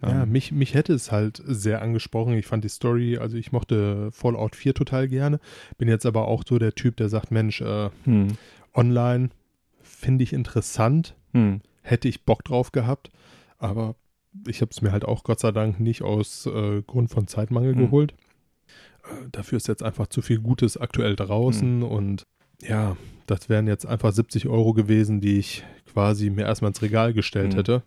Ja, ähm, mich, mich hätte es halt sehr angesprochen. Ich fand die Story, also ich mochte Fallout 4 total gerne. Bin jetzt aber auch so der Typ, der sagt, Mensch, äh, hm, online finde ich interessant, hm, hätte ich Bock drauf gehabt, aber ich habe es mir halt auch Gott sei Dank nicht aus äh, Grund von Zeitmangel Hm. geholt. Äh, dafür ist jetzt einfach zu viel Gutes aktuell draußen und ja, das wären jetzt einfach 70 Euro gewesen, die ich quasi mir erstmal ins Regal gestellt Hm. hätte.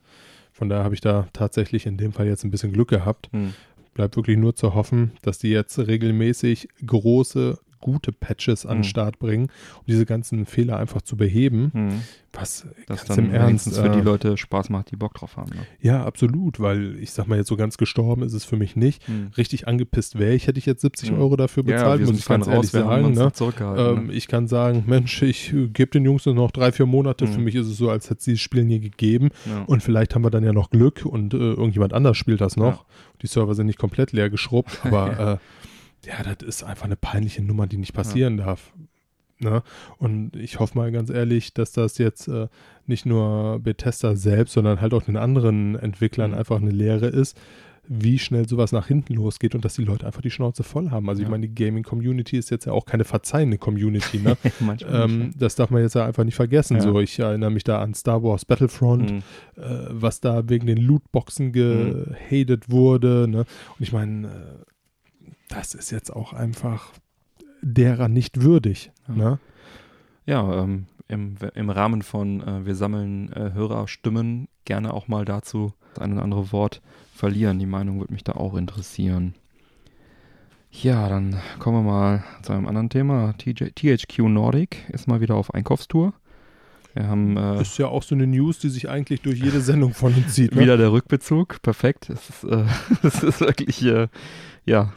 Von daher habe ich da tatsächlich in dem Fall jetzt ein bisschen Glück gehabt. hm, Bleibt wirklich nur zu hoffen, dass die jetzt regelmäßig große, gute Patches an den Mhm. Start bringen, um diese ganzen Fehler einfach zu beheben. Hm. Was Das ganz dann im Ernst, für die äh, Leute Spaß macht, die Bock drauf haben. Ne? Ja, absolut, weil ich sag mal jetzt so ganz gestorben ist es für mich nicht. Hm. Richtig angepisst wäre ich, hätte ich jetzt 70 Mhm. Euro dafür bezahlt, wir muss ich ganz ehrlich sagen. Ne? Ähm, ne? ich kann sagen, Mensch, ich gebe den Jungs nur noch drei, vier Monate. Mhm. Für mich ist es so, als hätte es dieses Spiel nie gegeben. ja. Und vielleicht haben wir dann ja noch Glück und äh, irgendjemand anders spielt das noch. Ja. Die Server sind nicht komplett leer geschrubbt, aber äh, ja, das ist einfach eine peinliche Nummer, die nicht passieren darf. Ne? Und ich hoffe mal ganz ehrlich, dass das jetzt äh, nicht nur Bethesda selbst, sondern halt auch den anderen Entwicklern Mhm. einfach eine Lehre ist, wie schnell sowas nach hinten losgeht und dass die Leute einfach die Schnauze voll haben. Also ich Ja. meine, die Gaming-Community ist jetzt ja auch keine verzeihende Community. Ne? Ähm, das darf man jetzt ja einfach nicht vergessen. Ja. So, ich erinnere mich da an Star Wars Battlefront, ne? Hm. äh, was da wegen den Lootboxen gehatet wurde. Ne? Und ich meine, äh, das ist jetzt auch einfach derer nicht würdig. Ja. Ne? Ja, ähm, im, im Rahmen von äh, wir sammeln äh, Hörerstimmen gerne auch mal dazu das ein oder andere Wort verlieren. Die Meinung würde mich da auch interessieren. Ja, dann kommen wir mal zu einem anderen Thema. TJ, THQ Nordic ist mal wieder auf Einkaufstour. Wir haben äh, Ist ja auch so eine News, die sich eigentlich durch jede Sendung von uns zieht. Ne? wieder der Rückbezug. Perfekt. Es ist, äh, es ist wirklich, äh, ja,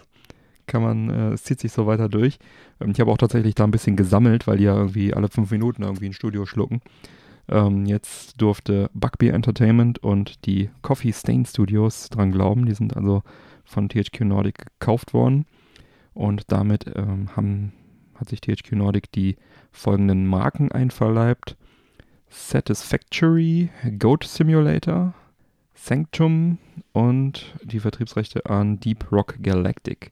kann man, äh, es zieht sich so weiter durch. Ähm, ich habe auch tatsächlich da ein bisschen gesammelt, weil die ja irgendwie alle fünf Minuten irgendwie ein Studio schlucken. Ähm, jetzt durfte Bugbear Entertainment und die Coffee Stain Studios dran glauben. Die sind also von THQ Nordic gekauft worden. Und damit ähm, haben, hat sich THQ Nordic die folgenden Marken einverleibt. Satisfactory, Goat Simulator, Sanctum und die Vertriebsrechte an Deep Rock Galactic.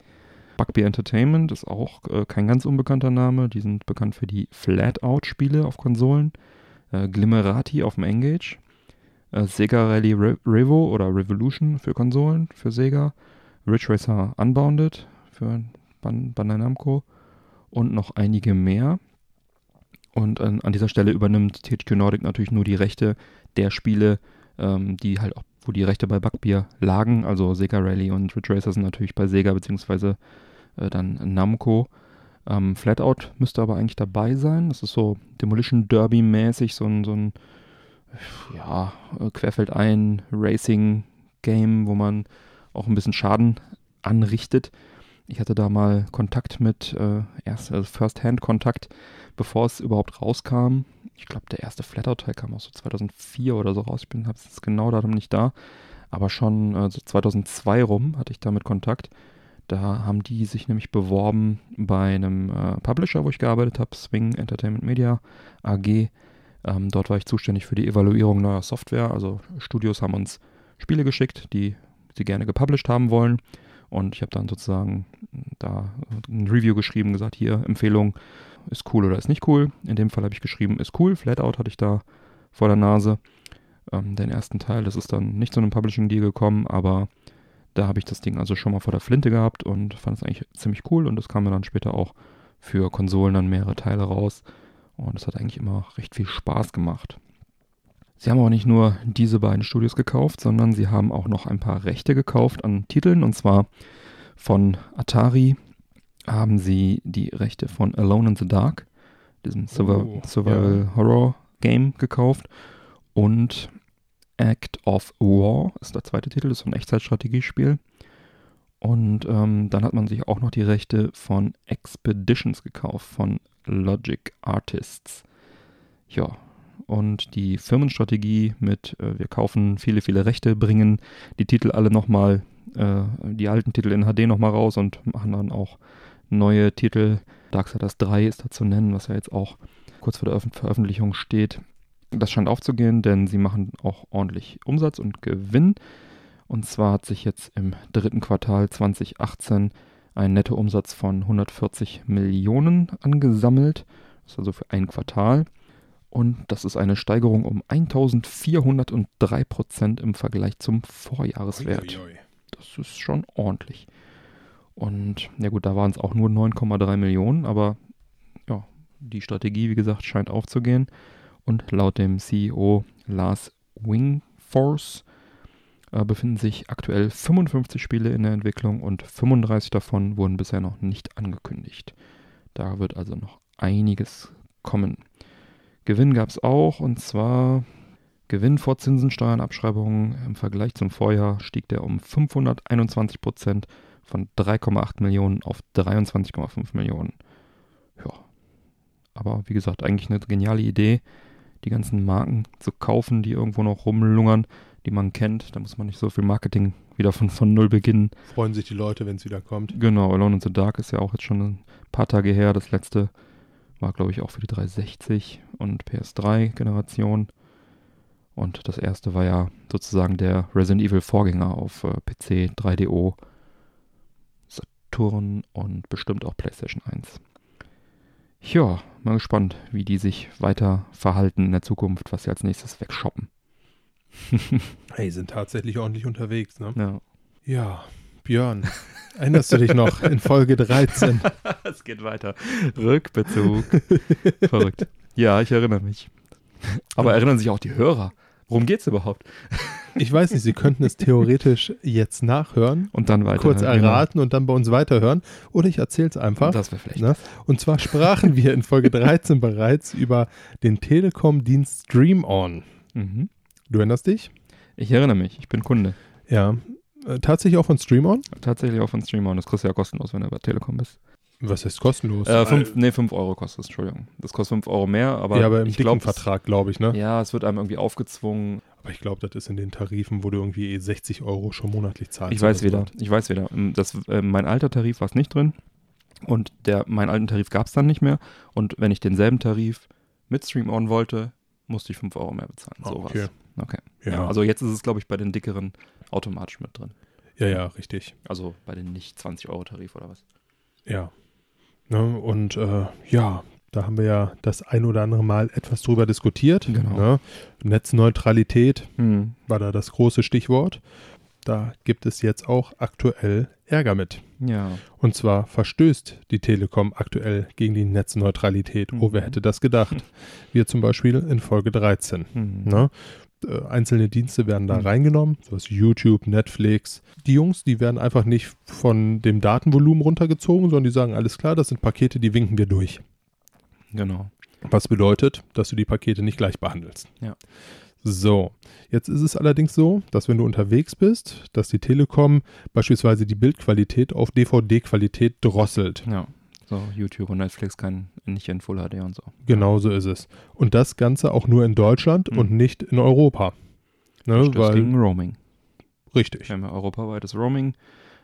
Bugbear Entertainment ist auch äh, kein ganz unbekannter Name. Die sind bekannt für die Flatout-Spiele auf Konsolen. Äh, Glimmerati auf dem Engage. Äh, Sega Rally Re Revo oder Revolution für Konsolen, für Sega. Ridge Racer Unbounded für Ban Bandai Namco. Und noch einige mehr. Und an, an dieser Stelle übernimmt THQ Nordic natürlich nur die Rechte der Spiele, ähm, die halt auch, wo die Rechte bei Bugbear lagen. Also Sega Rally und Ridge Racer sind natürlich bei Sega beziehungsweise äh, dann Namco. Ähm, Flatout müsste aber eigentlich dabei sein. Das ist so Demolition Derby-mäßig, so ein, so ein ja, äh, querfeldein Racing-Game, wo man auch ein bisschen Schaden anrichtet. Ich hatte da mal Kontakt mit, äh, erst also First-Hand-Kontakt, bevor es überhaupt rauskam. Ich glaube, der erste Flatout-Teil kam auch so 2004 oder so raus. Ich bin jetzt genau darum nicht da. Aber schon äh, so 2002 rum hatte ich damit Kontakt. Da haben die sich nämlich beworben bei einem äh, Publisher, wo ich gearbeitet habe, Swing Entertainment Media AG. Ähm, dort war ich zuständig für die Evaluierung neuer Software. Also Studios haben uns Spiele geschickt, die sie gerne gepublished haben wollen. Und ich habe dann sozusagen da ein Review geschrieben, gesagt, hier Empfehlung, ist cool oder ist nicht cool. In dem Fall habe ich geschrieben, ist cool. Flatout hatte ich da vor der Nase. Ähm, den ersten Teil, das ist dann nicht zu einem Publishing-Deal gekommen, aber da habe ich das Ding also schon mal vor der Flinte gehabt und fand es eigentlich ziemlich cool und das kam mir dann später auch für Konsolen dann mehrere Teile raus und es hat eigentlich immer recht viel Spaß gemacht. Sie haben auch nicht nur diese beiden Studios gekauft, sondern sie haben auch noch ein paar Rechte gekauft an Titeln und zwar von Atari haben sie die Rechte von Alone in the Dark, diesem Survival, Oh, Survival Horror Game gekauft und Act of War ist der zweite Titel, das ist so ein Echtzeitstrategiespiel. Und ähm, dann hat man sich auch noch die Rechte von Expeditions gekauft, von Logic Artists. Ja, und die Firmenstrategie mit, äh, wir kaufen viele, viele Rechte, bringen die Titel alle nochmal, äh, die alten Titel in HD nochmal raus und machen dann auch neue Titel. Darksiders 3 ist da zu nennen, was ja jetzt auch kurz vor der Öf Veröffentlichung steht. Das scheint aufzugehen, denn sie machen auch ordentlich Umsatz und Gewinn. Und zwar hat sich jetzt im dritten Quartal 2018 ein Nettoumsatz von 140 Millionen angesammelt. Das ist also für ein Quartal. Und das ist eine Steigerung um 1403 Prozent im Vergleich zum Vorjahreswert. Das ist schon ordentlich. Und ja gut, da waren es auch nur 9,3 Millionen, aber ja, die Strategie, wie gesagt, scheint aufzugehen. Und laut dem CEO Lars Wingforce äh, befinden sich aktuell 55 Spiele in der Entwicklung und 35 davon wurden bisher noch nicht angekündigt. Da wird also noch einiges kommen. Gewinn gab es auch und zwar Gewinn vor Zinsen, Steuern, Abschreibungen im Vergleich zum Vorjahr stieg der um 521 Prozent von 3,8 Millionen auf 23,5 Millionen. Ja, aber wie gesagt, eigentlich eine geniale Idee, die ganzen Marken zu kaufen, die irgendwo noch rumlungern, die man kennt. Da muss man nicht so viel Marketing wieder von, von null beginnen. Freuen sich die Leute, wenn es wieder kommt. Genau, Alone in the Dark ist ja auch jetzt schon ein paar Tage her. Das letzte war, glaube ich, auch für die 360 und PS3-Generation. Und das erste war ja sozusagen der Resident Evil Vorgänger auf äh, PC, 3DO, Saturn und bestimmt auch PlayStation 1. Ja, mal gespannt, wie die sich weiter verhalten in der Zukunft, was sie als nächstes wegshoppen. hey, sind tatsächlich ordentlich unterwegs, ne? Ja. Ja, Björn, erinnerst du dich noch in Folge 13? es geht weiter. Rückbezug. Verrückt. Ja, ich erinnere mich. Aber erinnern sich auch die Hörer? Worum geht's überhaupt? Ich weiß nicht, Sie könnten es theoretisch jetzt nachhören. Und dann weiter. Kurz erraten genau. und dann bei uns weiterhören. Oder ich erzähle es einfach. Das wäre vielleicht. Ne? Und zwar sprachen wir in Folge 13 bereits über den Telekom-Dienst Stream On. Mhm. Du erinnerst dich? Ich erinnere mich, ich bin Kunde. Ja. Äh, tatsächlich auch von Stream On? Tatsächlich auch von Stream On. Das kostet ja kostenlos, wenn du bei Telekom bist. Was heißt kostenlos? Äh, fünf, nee, 5 Euro kostet es, Entschuldigung. Das kostet 5 Euro mehr, aber. Ja, aber im ich dicken Vertrag, glaube ich, ne? Ja, es wird einem irgendwie aufgezwungen. Aber ich glaube, das ist in den Tarifen, wo du irgendwie 60 Euro schon monatlich zahlst. Ich weiß wieder, ich weiß wieder. Das, äh, mein alter Tarif war es nicht drin. Und der, meinen alten Tarif gab es dann nicht mehr. Und wenn ich denselben Tarif mit Stream On wollte, musste ich 5 Euro mehr bezahlen. Ah, Sowas. okay. Okay. Ja. Ja, also jetzt ist es, glaube ich, bei den dickeren automatisch mit drin. Ja, ja, richtig. Also bei den nicht 20 Euro Tarif oder was. Ja. Ne, und äh, ja, da haben wir ja das ein oder andere Mal etwas drüber diskutiert. Genau. Ne? Netzneutralität Hm. war da das große Stichwort. Da gibt es jetzt auch aktuell Ärger mit. Ja. Und zwar verstößt die Telekom aktuell gegen die Netzneutralität. Oh, wer Mhm. hätte das gedacht? Wir zum Beispiel in Folge 13. Hm. Ne? Äh, Einzelne Dienste werden da Mhm. reingenommen, sowas wie YouTube, Netflix. Die Jungs, die werden einfach nicht von dem Datenvolumen runtergezogen, sondern die sagen, alles klar, das sind Pakete, die winken wir durch. Genau. Was bedeutet, dass du die Pakete nicht gleich behandelst. Ja. So, jetzt ist es allerdings so, dass wenn du unterwegs bist, dass die Telekom beispielsweise die Bildqualität auf DVD-Qualität drosselt. Ja. So, YouTube und Netflix kann nicht in Full HD und so. Genauso ist es. Und das Ganze auch nur in Deutschland Mhm. und nicht in Europa. Ne, weil, gegen Roaming. richtig. Wir haben ja europaweites Roaming.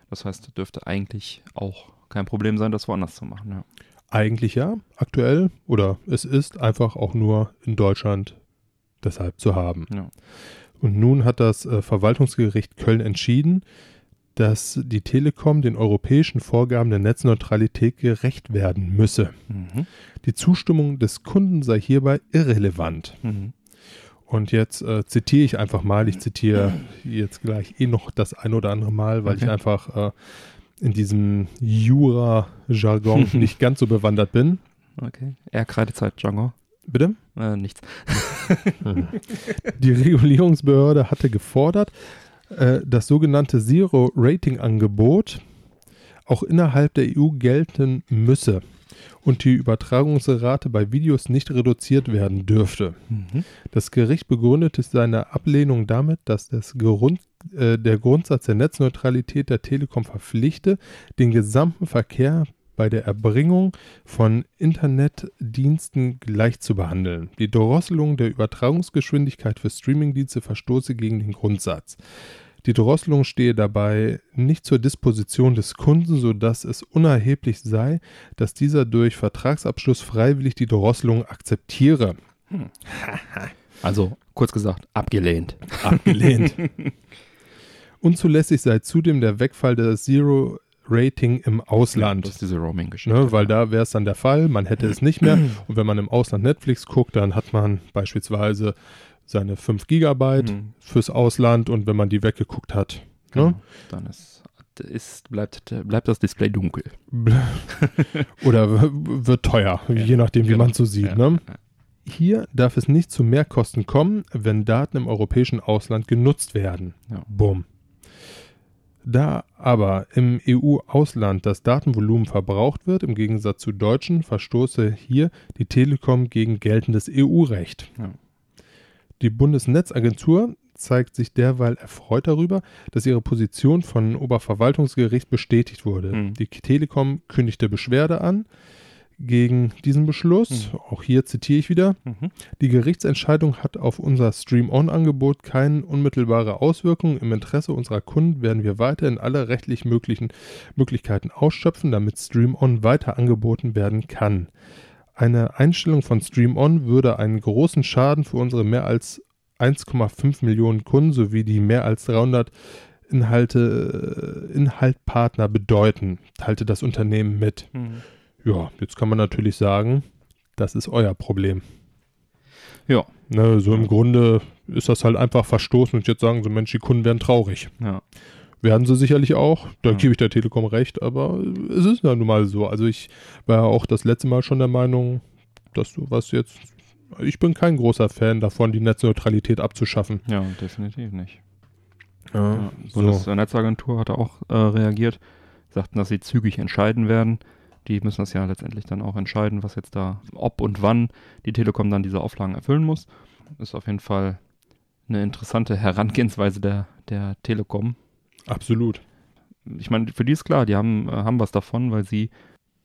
Das heißt, dürfte eigentlich auch kein Problem sein, das woanders zu machen. Ja. Eigentlich ja, aktuell oder es ist einfach auch nur in Deutschland deshalb zu haben. Ja. Und nun hat das äh, Verwaltungsgericht Köln entschieden, dass die Telekom den europäischen Vorgaben der Netzneutralität gerecht werden müsse. Mhm. Die Zustimmung des Kunden sei hierbei irrelevant. Mhm. Und jetzt äh, zitiere ich einfach mal, ich zitiere jetzt gleich eh noch das ein oder andere Mal, weil ich Okay. einfach äh, in diesem Jura-Jargon nicht ganz so bewandert bin. Okay. Eher Kreidezeit, Django. Bitte? Äh, nichts. Die Regulierungsbehörde hatte gefordert, äh, das sogenannte Zero-Rating-Angebot auch innerhalb der EU gelten müsse und die Übertragungsrate bei Videos nicht reduziert werden dürfte. Mhm. Das Gericht begründete seine Ablehnung damit, dass das Grund, äh, der Grundsatz der Netzneutralität der Telekom verpflichte, den gesamten Verkehr bei der Erbringung von Internetdiensten gleich zu behandeln. Die Drosselung der Übertragungsgeschwindigkeit für Streamingdienste verstoße gegen den Grundsatz. Die Drosselung stehe dabei nicht zur Disposition des Kunden, sodass es unerheblich sei, dass dieser durch Vertragsabschluss freiwillig die Drosselung akzeptiere. Also, kurz gesagt, abgelehnt. Abgelehnt. Unzulässig sei zudem der Wegfall der Zero Rating im Ausland. Das ist diese Roaming-Geschichte. Ne, weil da wäre es dann der Fall, man hätte es nicht mehr. Und wenn man im Ausland Netflix guckt, dann hat man beispielsweise seine 5 Gigabyte Mhm. fürs Ausland und wenn man die weggeguckt hat, Genau. ne, Dann ist, ist, bleibt, bleibt das Display dunkel. oder wird teuer, je nachdem, wie Genau. man so sieht. Ja. Ne? Hier darf es nicht zu Mehrkosten kommen, wenn Daten im europäischen Ausland genutzt werden. Ja. Bumm. Da aber im EU-Ausland das Datenvolumen verbraucht wird, im Gegensatz zu Deutschen, verstoße hier die Telekom gegen geltendes EU-Recht. Ja. Die Bundesnetzagentur zeigt sich derweil erfreut darüber, dass ihre Position von Oberverwaltungsgericht bestätigt wurde. Mhm. Die Telekom kündigte Beschwerde an gegen diesen Beschluss. Mhm. Auch hier zitiere ich wieder. Mhm. Die Gerichtsentscheidung hat auf unser Stream-On-Angebot keine unmittelbare Auswirkung. Im Interesse unserer Kunden werden wir weiterhin alle rechtlich möglichen Möglichkeiten ausschöpfen, damit Stream-On weiter angeboten werden kann. Eine Einstellung von Stream-On würde einen großen Schaden für unsere mehr als 1,5 Millionen Kunden sowie die mehr als 300 Inhalte, äh, Inhaltpartner bedeuten, teilte das Unternehmen mit. Mhm. Ja, jetzt kann man natürlich sagen, das ist euer Problem. Ja. Ne, so im Grunde ist das halt einfach verstoßen und jetzt sagen so, Mensch, die Kunden werden traurig. Ja. Werden sie sicherlich auch, da Ja. gebe ich der Telekom recht, aber es ist ja nun mal so. Also ich war ja auch das letzte Mal schon der Meinung, dass du was jetzt, ich bin kein großer Fan davon, die Netzneutralität abzuschaffen. Ja, definitiv nicht. Ja, Ja, so. Bundesnetzagentur hatte auch äh, reagiert, sagten, dass sie zügig entscheiden werden. Die müssen das ja letztendlich dann auch entscheiden, was jetzt da, ob und wann die Telekom dann diese Auflagen erfüllen muss. Ist auf jeden Fall eine interessante Herangehensweise der, der Telekom. Absolut. Ich meine, für die ist klar, die haben, äh, haben was davon, weil sie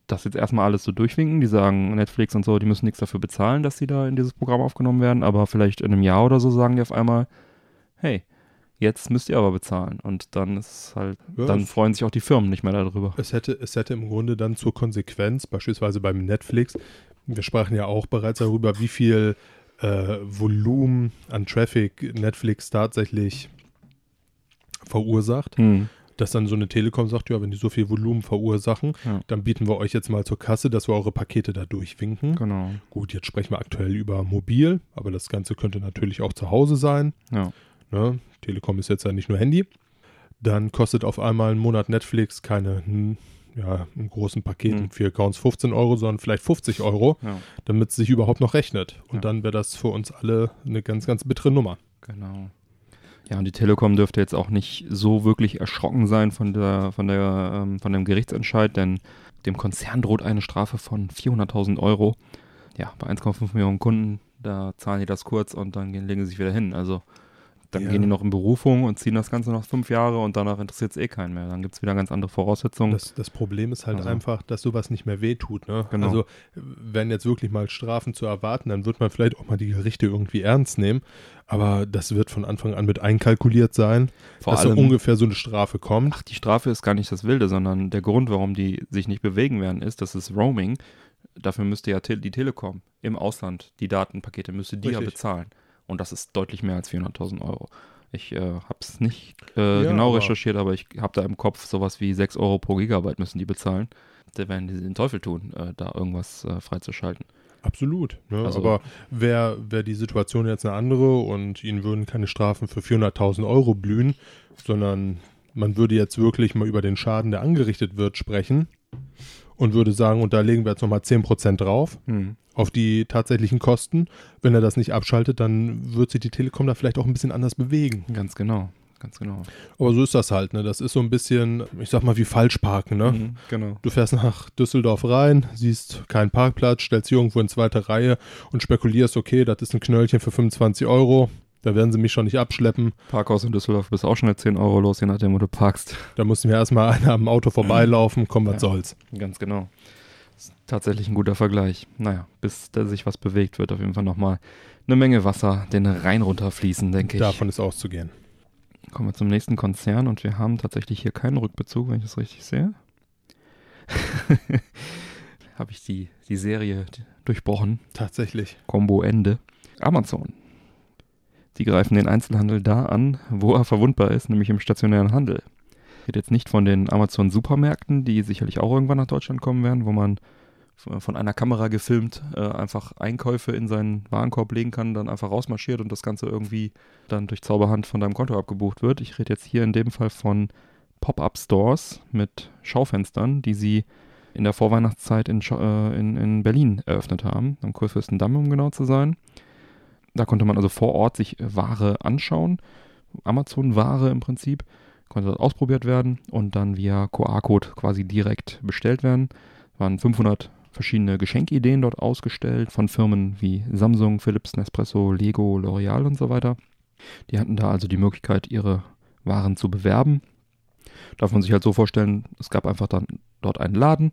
das jetzt erstmal alles so durchwinken. Die sagen, Netflix und so, die müssen nichts dafür bezahlen, dass sie da in dieses Programm aufgenommen werden, aber vielleicht in einem Jahr oder so sagen die auf einmal, hey, jetzt müsst ihr aber bezahlen. Und dann ist halt, Ja, dann freuen sich auch die Firmen nicht mehr darüber. Es hätte, es hätte im Grunde dann zur Konsequenz, beispielsweise beim Netflix, wir sprachen ja auch bereits darüber, wie viel äh, Volumen an Traffic Netflix tatsächlich verursacht, Hm. dass dann so eine Telekom sagt, ja, wenn die so viel Volumen verursachen, Ja. dann bieten wir euch jetzt mal zur Kasse, dass wir eure Pakete da durchwinken. Genau. Gut, jetzt sprechen wir aktuell über mobil, aber das Ganze könnte natürlich auch zu Hause sein. Ja. Ne? Telekom ist jetzt ja nicht nur Handy. Dann kostet auf einmal ein Monat Netflix keine, hm, ja, einen großen Paket Hm. mit vier Accounts 15 Euro, sondern vielleicht 50 Euro, Ja, damit es sich überhaupt noch rechnet. Und Ja. dann wäre das für uns alle eine ganz, ganz bittere Nummer. genau. Ja, und die Telekom dürfte jetzt auch nicht so wirklich erschrocken sein von der, von der, ähm, von dem Gerichtsentscheid, denn dem Konzern droht eine Strafe von 400.000 Euro. Ja, bei 1,5 Millionen Kunden, da zahlen die das kurz und dann gehen, legen sie sich wieder hin. Also dann Ja. gehen die noch in Berufung und ziehen das Ganze noch fünf Jahre und danach interessiert es eh keinen mehr. Dann gibt es wieder ganz andere Voraussetzungen. Das, das Problem ist halt Also. einfach, dass sowas nicht mehr wehtut. Ne? Genau. Also, wenn jetzt wirklich mal Strafen zu erwarten, dann wird man vielleicht auch mal die Gerichte irgendwie ernst nehmen. Aber das wird von Anfang an mit einkalkuliert sein, Vor dass so allem, ungefähr so eine Strafe kommt. ach, die Strafe ist gar nicht das Wilde, sondern der Grund, warum die sich nicht bewegen werden, ist, das ist Roaming. Dafür müsste ja die Telekom im Ausland die Datenpakete, müsste die ja Richtig. bezahlen. Und das ist deutlich mehr als 400.000 Euro. Ich äh, habe es nicht äh, Ja, genau aber- recherchiert, aber ich habe da im Kopf sowas wie 6 Euro pro Gigabyte müssen die bezahlen. Da werden die den Teufel tun, äh, da irgendwas äh, freizuschalten. Absolut. Ne? Also- Aber wäre wär die Situation jetzt eine andere und ihnen würden keine Strafen für 400.000 Euro blühen, sondern man würde jetzt wirklich mal über den Schaden, der angerichtet wird, sprechen und würde sagen, und da legen wir jetzt nochmal 10% drauf Hm. Auf die tatsächlichen Kosten. Wenn er das nicht abschaltet, dann wird sich die Telekom da vielleicht auch ein bisschen anders bewegen. Ganz genau, ganz genau. Aber so ist das halt. Ne? Das ist so ein bisschen, ich sag mal, wie Falschparken. Ne? Mhm, genau. Du fährst nach Düsseldorf rein, siehst keinen Parkplatz, stellst dich irgendwo in zweite Reihe und spekulierst, okay, das ist ein Knöllchen für 25 Euro. Da werden sie mich schon nicht abschleppen. Parkhaus in Düsseldorf bist auch schnell 10 Euro los, je nachdem, wo du parkst. Da muss mir erstmal einer am Auto vorbeilaufen. Komm, was Ja. soll's. Ganz genau. Ist tatsächlich ein guter Vergleich. Naja, bis da sich was bewegt, wird auf jeden Fall nochmal eine Menge Wasser den Rhein runterfließen, denke ich. Davon ist auszugehen. Kommen wir zum nächsten Konzern und wir haben tatsächlich hier keinen Rückbezug, wenn ich das richtig sehe. Habe ich die, die Serie durchbrochen. Tatsächlich. Combo Ende. Amazon. Die greifen den Einzelhandel da an, wo er verwundbar ist, nämlich im stationären Handel. Ich rede jetzt nicht von den Amazon-Supermärkten, die sicherlich auch irgendwann nach Deutschland kommen werden, wo man von einer Kamera gefilmt äh, einfach Einkäufe in seinen Warenkorb legen kann, dann einfach rausmarschiert und das Ganze irgendwie dann durch Zauberhand von deinem Konto abgebucht wird. Ich rede jetzt hier in dem Fall von Pop-up-Stores mit Schaufenstern, die sie in der Vorweihnachtszeit in, äh, in, in Berlin eröffnet haben, am Kurfürstendamm, um genau zu sein. Da konnte man also vor Ort sich Ware anschauen, Amazon-Ware im Prinzip, konnte das ausprobiert werden und dann via QR-Code quasi direkt bestellt werden. Es waren 500 verschiedene Geschenkideen dort ausgestellt von Firmen wie Samsung, Philips, Nespresso, Lego, L'Oreal und so weiter. Die hatten da also die Möglichkeit, ihre Waren zu bewerben. Darf man sich halt so vorstellen, es gab einfach dann dort einen Laden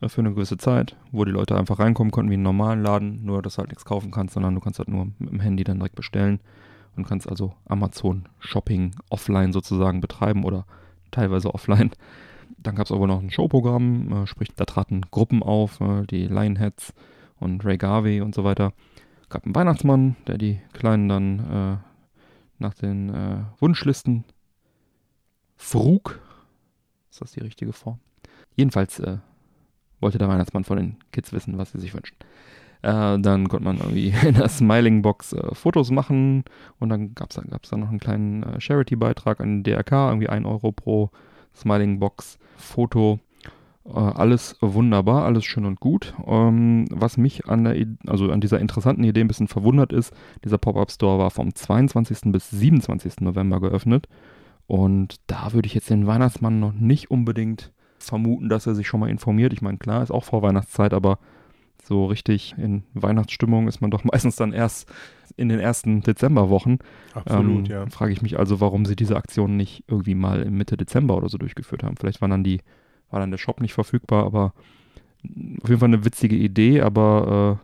äh, für eine gewisse Zeit, wo die Leute einfach reinkommen konnten wie einen normalen Laden, nur dass du halt nichts kaufen kannst, sondern du kannst halt nur mit dem Handy dann direkt bestellen und kannst also Amazon Shopping offline sozusagen betreiben oder teilweise offline. Dann gab es aber noch ein Showprogramm, äh, sprich, da traten Gruppen auf, äh, die Lionheads und Ray Garvey und so weiter. Gab einen Weihnachtsmann, der die Kleinen dann äh, nach den äh, Wunschlisten frug. Ist das die richtige Form? Jedenfalls äh, wollte der Weihnachtsmann von den Kids wissen, was sie sich wünschen. Äh, dann konnte man irgendwie in der Smiling Box äh, Fotos machen und dann gab es gab's dann noch einen kleinen äh, Charity-Beitrag an den DRK, irgendwie 1 Euro pro Smiling Box Foto. Äh, alles wunderbar, alles schön und gut. Ähm, was mich an, der, also an dieser interessanten Idee ein bisschen verwundert ist, dieser Pop-Up-Store war vom 22. bis 27. November geöffnet. Und da würde ich jetzt den Weihnachtsmann noch nicht unbedingt vermuten, dass er sich schon mal informiert. Ich meine, klar, ist auch vor Weihnachtszeit, aber so richtig in Weihnachtsstimmung ist man doch meistens dann erst in den ersten Dezemberwochen. Absolut, ähm, ja. Frage ich mich also, warum sie diese Aktion nicht irgendwie mal in Mitte Dezember oder so durchgeführt haben. Vielleicht war dann die, war dann der Shop nicht verfügbar, aber auf jeden Fall eine witzige Idee, aber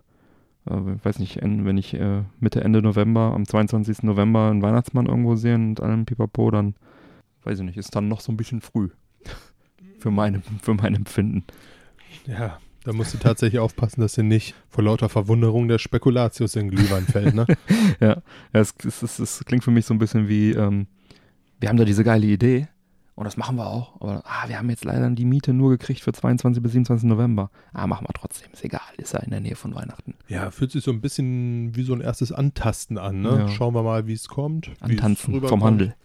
äh, äh, weiß nicht, wenn ich äh, Mitte, Ende November, am 22. November einen Weihnachtsmann irgendwo sehe und allem Pipapo, dann weiß ich nicht, ist dann noch so ein bisschen früh. für, meine, für mein Empfinden. Ja, da musst du tatsächlich aufpassen, dass dir nicht vor lauter Verwunderung der Spekulatius in Glühwein fällt, ne? ja, es, es, es, es, klingt für mich so ein bisschen wie, ähm, wir haben da diese geile Idee und das machen wir auch, aber ah, wir haben jetzt leider die Miete nur gekriegt für 22 bis 27 November. Ah, machen wir trotzdem, ist egal, ist ja in der Nähe von Weihnachten. Ja, fühlt sich so ein bisschen wie so ein erstes Antasten an, ne? Ja. Schauen wir mal, wie es kommt. Antanzen vom. Handel.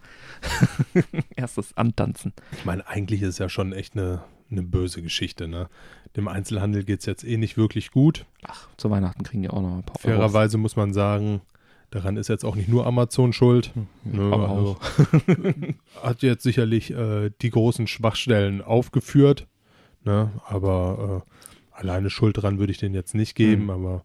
Erstes Antanzen. Ich meine, eigentlich ist es ja schon echt eine, eine böse Geschichte, ne? Dem Einzelhandel geht es jetzt eh nicht wirklich gut. Ach, zu Weihnachten kriegen die auch noch ein paar. Fairerweise muss man sagen, daran ist jetzt auch nicht nur Amazon schuld. Ne, aber also, auch. hat jetzt sicherlich äh, die großen Schwachstellen aufgeführt, ne? aber äh, alleine Schuld dran würde ich den jetzt nicht geben, Mhm. aber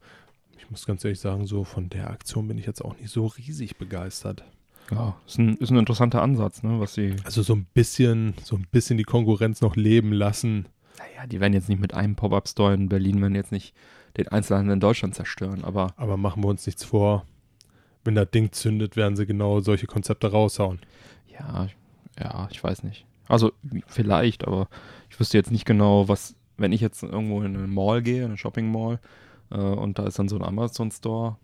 ich muss ganz ehrlich sagen, so von der Aktion bin ich jetzt auch nicht so riesig begeistert. Ja, ist ein, ist ein interessanter Ansatz, ne, was sie. Also so ein bisschen, so ein bisschen die Konkurrenz noch leben lassen. Naja, die werden jetzt nicht mit einem Pop-Up-Store in Berlin, werden jetzt nicht den Einzelhandel in Deutschland zerstören, aber Aber machen wir uns nichts vor. Wenn das Ding zündet, werden sie genau solche Konzepte raushauen. ja, ja, ich weiß nicht. Also vielleicht, aber ich wüsste jetzt nicht genau, was, wenn ich jetzt irgendwo in eine Mall gehe, in eine Shopping Mall, äh, und da ist dann so ein Amazon Store.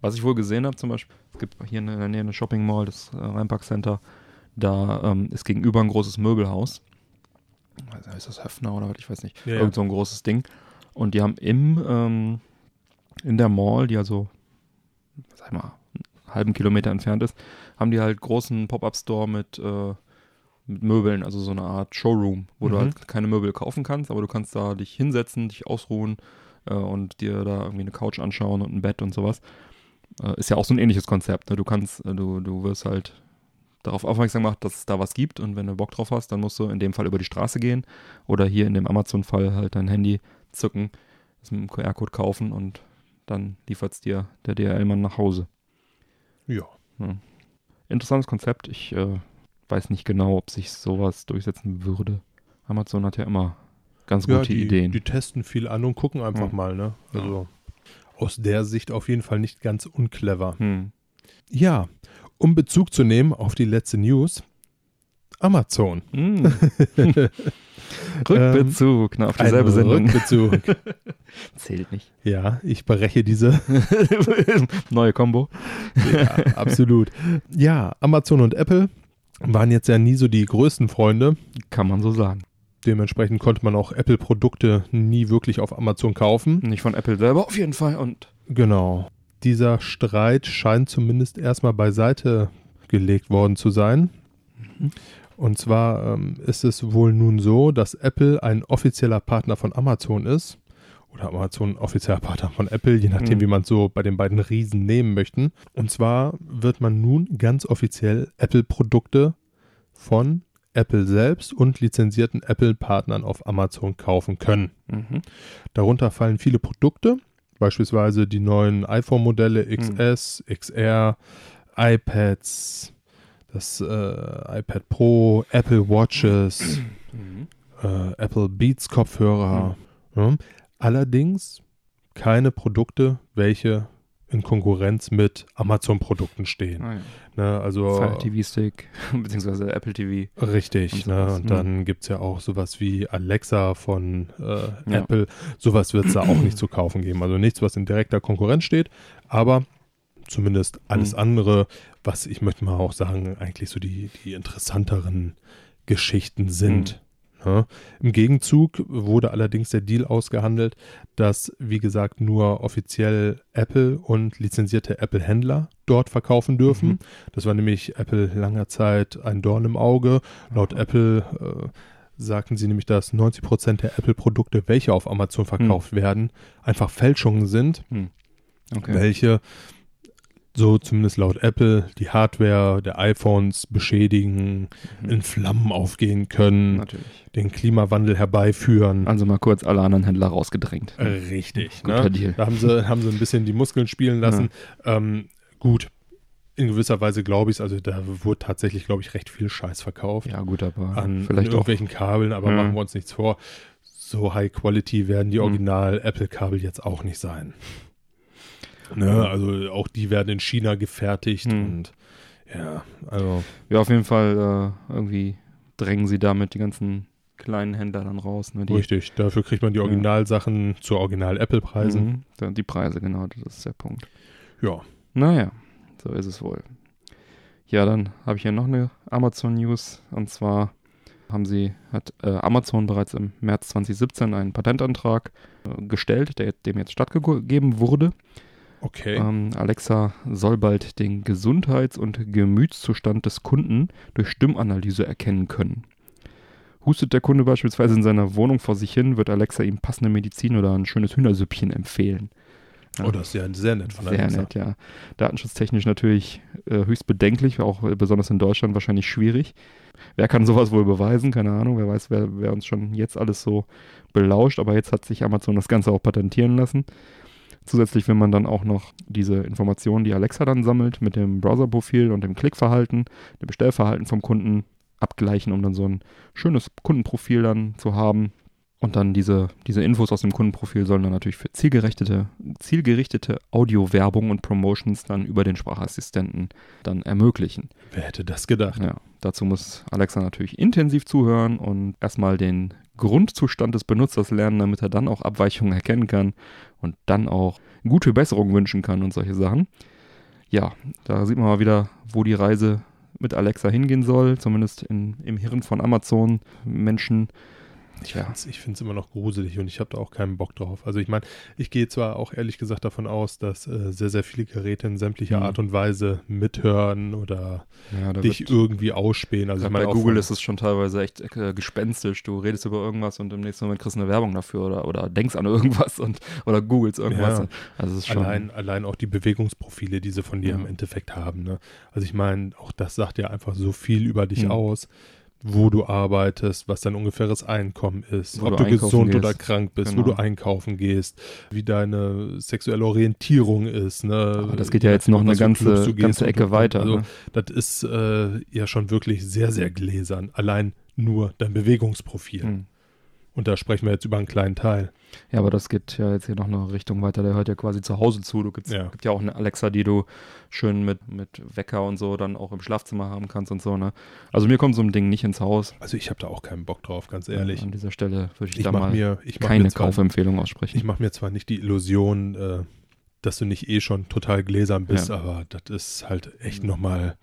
Was ich wohl gesehen habe, zum Beispiel, es gibt hier in der Nähe eine Shopping Mall, das äh, Rheinpark Center, da ähm, ist gegenüber ein großes Möbelhaus. Also ist das Höfner oder was, ich weiß nicht. Ja. Irgend so ein großes Ding. Und die haben im, ähm, in der Mall, die also, sag ich mal, einen halben Kilometer entfernt ist, haben die halt großen Pop-Up-Store mit, äh, mit Möbeln, also so eine Art Showroom, wo du Mhm. halt keine Möbel kaufen kannst, aber du kannst da dich hinsetzen, dich ausruhen äh, und dir da irgendwie eine Couch anschauen und ein Bett und sowas. Äh, ist ja auch so ein ähnliches Konzept. Ne? Du kannst, äh, du, du wirst halt darauf aufmerksam gemacht, dass es da was gibt und wenn du Bock drauf hast, dann musst du in dem Fall über die Straße gehen oder hier in dem Amazon-Fall halt dein Handy zücken, das mit dem QR-Code kaufen und dann liefert es dir der DHL-Mann nach Hause. Ja. Interessantes Konzept. Ich äh, weiß nicht genau, ob sich sowas durchsetzen würde. Amazon hat ja immer ganz ja, gute die, Ideen. Die testen viel an und gucken einfach Ja. mal, ne? Also aus der Sicht auf jeden Fall nicht ganz unclever. hm. Ja, um Bezug zu nehmen auf die letzte News. Amazon. Hm. Rückbezug na, auf dieselbe Sendung. Rückbezug. Zählt nicht. ja, ich breche diese. Neue Combo. Ja, absolut. Ja, Amazon und Apple waren jetzt ja nie so die größten Freunde. Kann man so sagen. Dementsprechend konnte man auch Apple-Produkte nie wirklich auf Amazon kaufen. Nicht von Apple selber auf jeden Fall. Und Genau. Dieser Streit scheint zumindest erstmal beiseite gelegt worden zu sein. Mhm. Und zwar ähm, ist es wohl nun so, dass Apple ein offizieller Partner von Amazon ist. Oder Amazon ein offizieller Partner von Apple, je nachdem, Mhm. wie man es so bei den beiden Riesen nehmen möchten. Und zwar wird man nun ganz offiziell Apple-Produkte von Apple selbst und lizenzierten Apple-Partnern auf Amazon kaufen können. Mhm. Darunter fallen viele Produkte, beispielsweise die neuen iPhone-Modelle XS, XR, iPads, das äh, iPad Pro, Apple Watches, Mhm. äh, Apple Beats Kopfhörer. Ja. Allerdings keine Produkte, welche in Konkurrenz mit Amazon-Produkten stehen. Ah, ja. Ne, also Fire TV Stick, beziehungsweise Apple TV. Richtig, Und ne? Und dann gibt es ja auch sowas wie Alexa von äh, Ja. Apple. Sowas wird es da auch nicht zu kaufen geben. Also nichts, was in direkter Konkurrenz steht, aber zumindest alles Mhm. andere, was ich möchte mal auch sagen, eigentlich so die, die interessanteren Geschichten sind. Ne? Im Gegenzug wurde allerdings der Deal ausgehandelt, dass, wie gesagt, nur offiziell Apple und lizenzierte Apple-Händler dort verkaufen dürfen. Mhm. Das war nämlich Apple langer Zeit ein Dorn im Auge. Laut Aha. Apple äh, sagten sie nämlich, dass 90 Prozent der Apple-Produkte, welche auf Amazon verkauft werden, einfach Fälschungen sind, Okay. welche so zumindest laut Apple die Hardware der iPhones beschädigen, Mhm. in Flammen aufgehen können, Natürlich. den Klimawandel herbeiführen. Also mal kurz alle anderen Händler rausgedrängt. Äh, Richtig. Guter Ne? Deal. Da haben sie, haben sie ein bisschen die Muskeln spielen lassen. Ähm, gut, in gewisser Weise glaube ich es. Also da wurde tatsächlich, glaube ich, recht viel Scheiß verkauft Ja, gut, aber an, vielleicht an auch. irgendwelchen Kabeln, aber Ja. machen wir uns nichts vor. So High Quality werden die Mhm. Original-Apple-Kabel jetzt auch nicht sein. Ne, also auch die werden in China gefertigt Mhm. und ja, also Ja, auf jeden Fall äh, irgendwie drängen sie damit die ganzen kleinen Händler dann raus. Ne? Die, richtig. Dafür kriegt man die Ja. Originalsachen zu Original-Apple-Preisen. Mhm, die Preise, genau, das ist der Punkt. Ja, Naja, so ist es wohl. Ja, dann habe ich hier noch eine Amazon-News. Und zwar haben sie, hat äh, Amazon bereits im März 2017 einen Patentantrag äh, gestellt, der dem jetzt stattgegeben wurde. Okay. Ähm, Alexa soll bald den Gesundheits- und Gemütszustand des Kunden durch Stimmanalyse erkennen können. Hustet der Kunde beispielsweise in seiner Wohnung vor sich hin, wird Alexa ihm passende Medizin oder ein schönes Hühnersüppchen empfehlen. Ja. Oh, das ist ja sehr nett von Sehr Alexa. nett, ja. Datenschutztechnisch natürlich äh, höchst bedenklich, auch äh, besonders in Deutschland wahrscheinlich schwierig. Wer kann sowas wohl beweisen? Keine Ahnung. Wer weiß, wer, wer uns schon jetzt alles so belauscht. Aber jetzt hat sich Amazon das Ganze auch patentieren lassen. Zusätzlich will man dann auch noch diese Informationen, die Alexa dann sammelt, mit dem Browserprofil und dem Klickverhalten, dem Bestellverhalten vom Kunden abgleichen, um dann so ein schönes Kundenprofil dann zu haben. Und dann diese, diese Infos aus dem Kundenprofil sollen dann natürlich für zielgerichtete, zielgerichtete Audiowerbung und Promotions dann über den Sprachassistenten dann ermöglichen. Wer hätte das gedacht? Ja, dazu muss Alexa natürlich intensiv zuhören und erstmal den Grundzustand des Benutzers lernen, damit er dann auch Abweichungen erkennen kann und dann auch gute Besserung wünschen kann und solche Sachen. Ja, da sieht man mal wieder, wo die Reise mit Alexa hingehen soll, zumindest in, im Hirn von Amazon-Menschen. Ich Ja. finde es immer noch gruselig und ich habe da auch keinen Bock drauf. Also ich meine, ich gehe zwar auch ehrlich gesagt davon aus, dass äh, sehr, sehr viele Geräte in sämtlicher Mhm. Art und Weise mithören oder Ja, dich irgendwie ausspähen. Also ich meine, bei Google ist es schon teilweise echt äh, gespenstisch. Du redest über irgendwas und im nächsten Moment kriegst du eine Werbung dafür oder, oder denkst an irgendwas und oder googelst irgendwas. Ja. Also es ist schon. allein, allein auch die Bewegungsprofile, die sie von dir im Endeffekt haben. Ne? Also ich meine, auch das sagt ja einfach so viel über dich Mhm. aus, wo du arbeitest, was dein ungefähres Einkommen ist, Wo ob du du, gesund gehst. oder krank bist, Genau. wo du einkaufen gehst, wie deine sexuelle Orientierung ist. Ne? Aber das geht ja jetzt noch In eine ganze, ganze Ecke weiter. Also ne? das ist äh, ja schon wirklich sehr, sehr gläsern. Allein nur dein Bewegungsprofil. Hm. Und da sprechen wir jetzt über einen kleinen Teil. Ja, aber das geht ja jetzt hier noch eine Richtung weiter. Der hört ja quasi zu Hause zu. Du gibt's, Ja. gibt ja auch eine Alexa, die du schön mit, mit Wecker und so dann auch im Schlafzimmer haben kannst und so. Ne? Also mir kommt so ein Ding nicht ins Haus. Also ich habe da auch keinen Bock drauf, ganz ehrlich. An dieser Stelle würde ich, Ich da mal mir, ich keine zwar, Kaufempfehlung aussprechen. Ich mache mir zwar nicht die Illusion, äh, dass du nicht eh schon total gläsern bist, Ja. aber das ist halt echt nochmal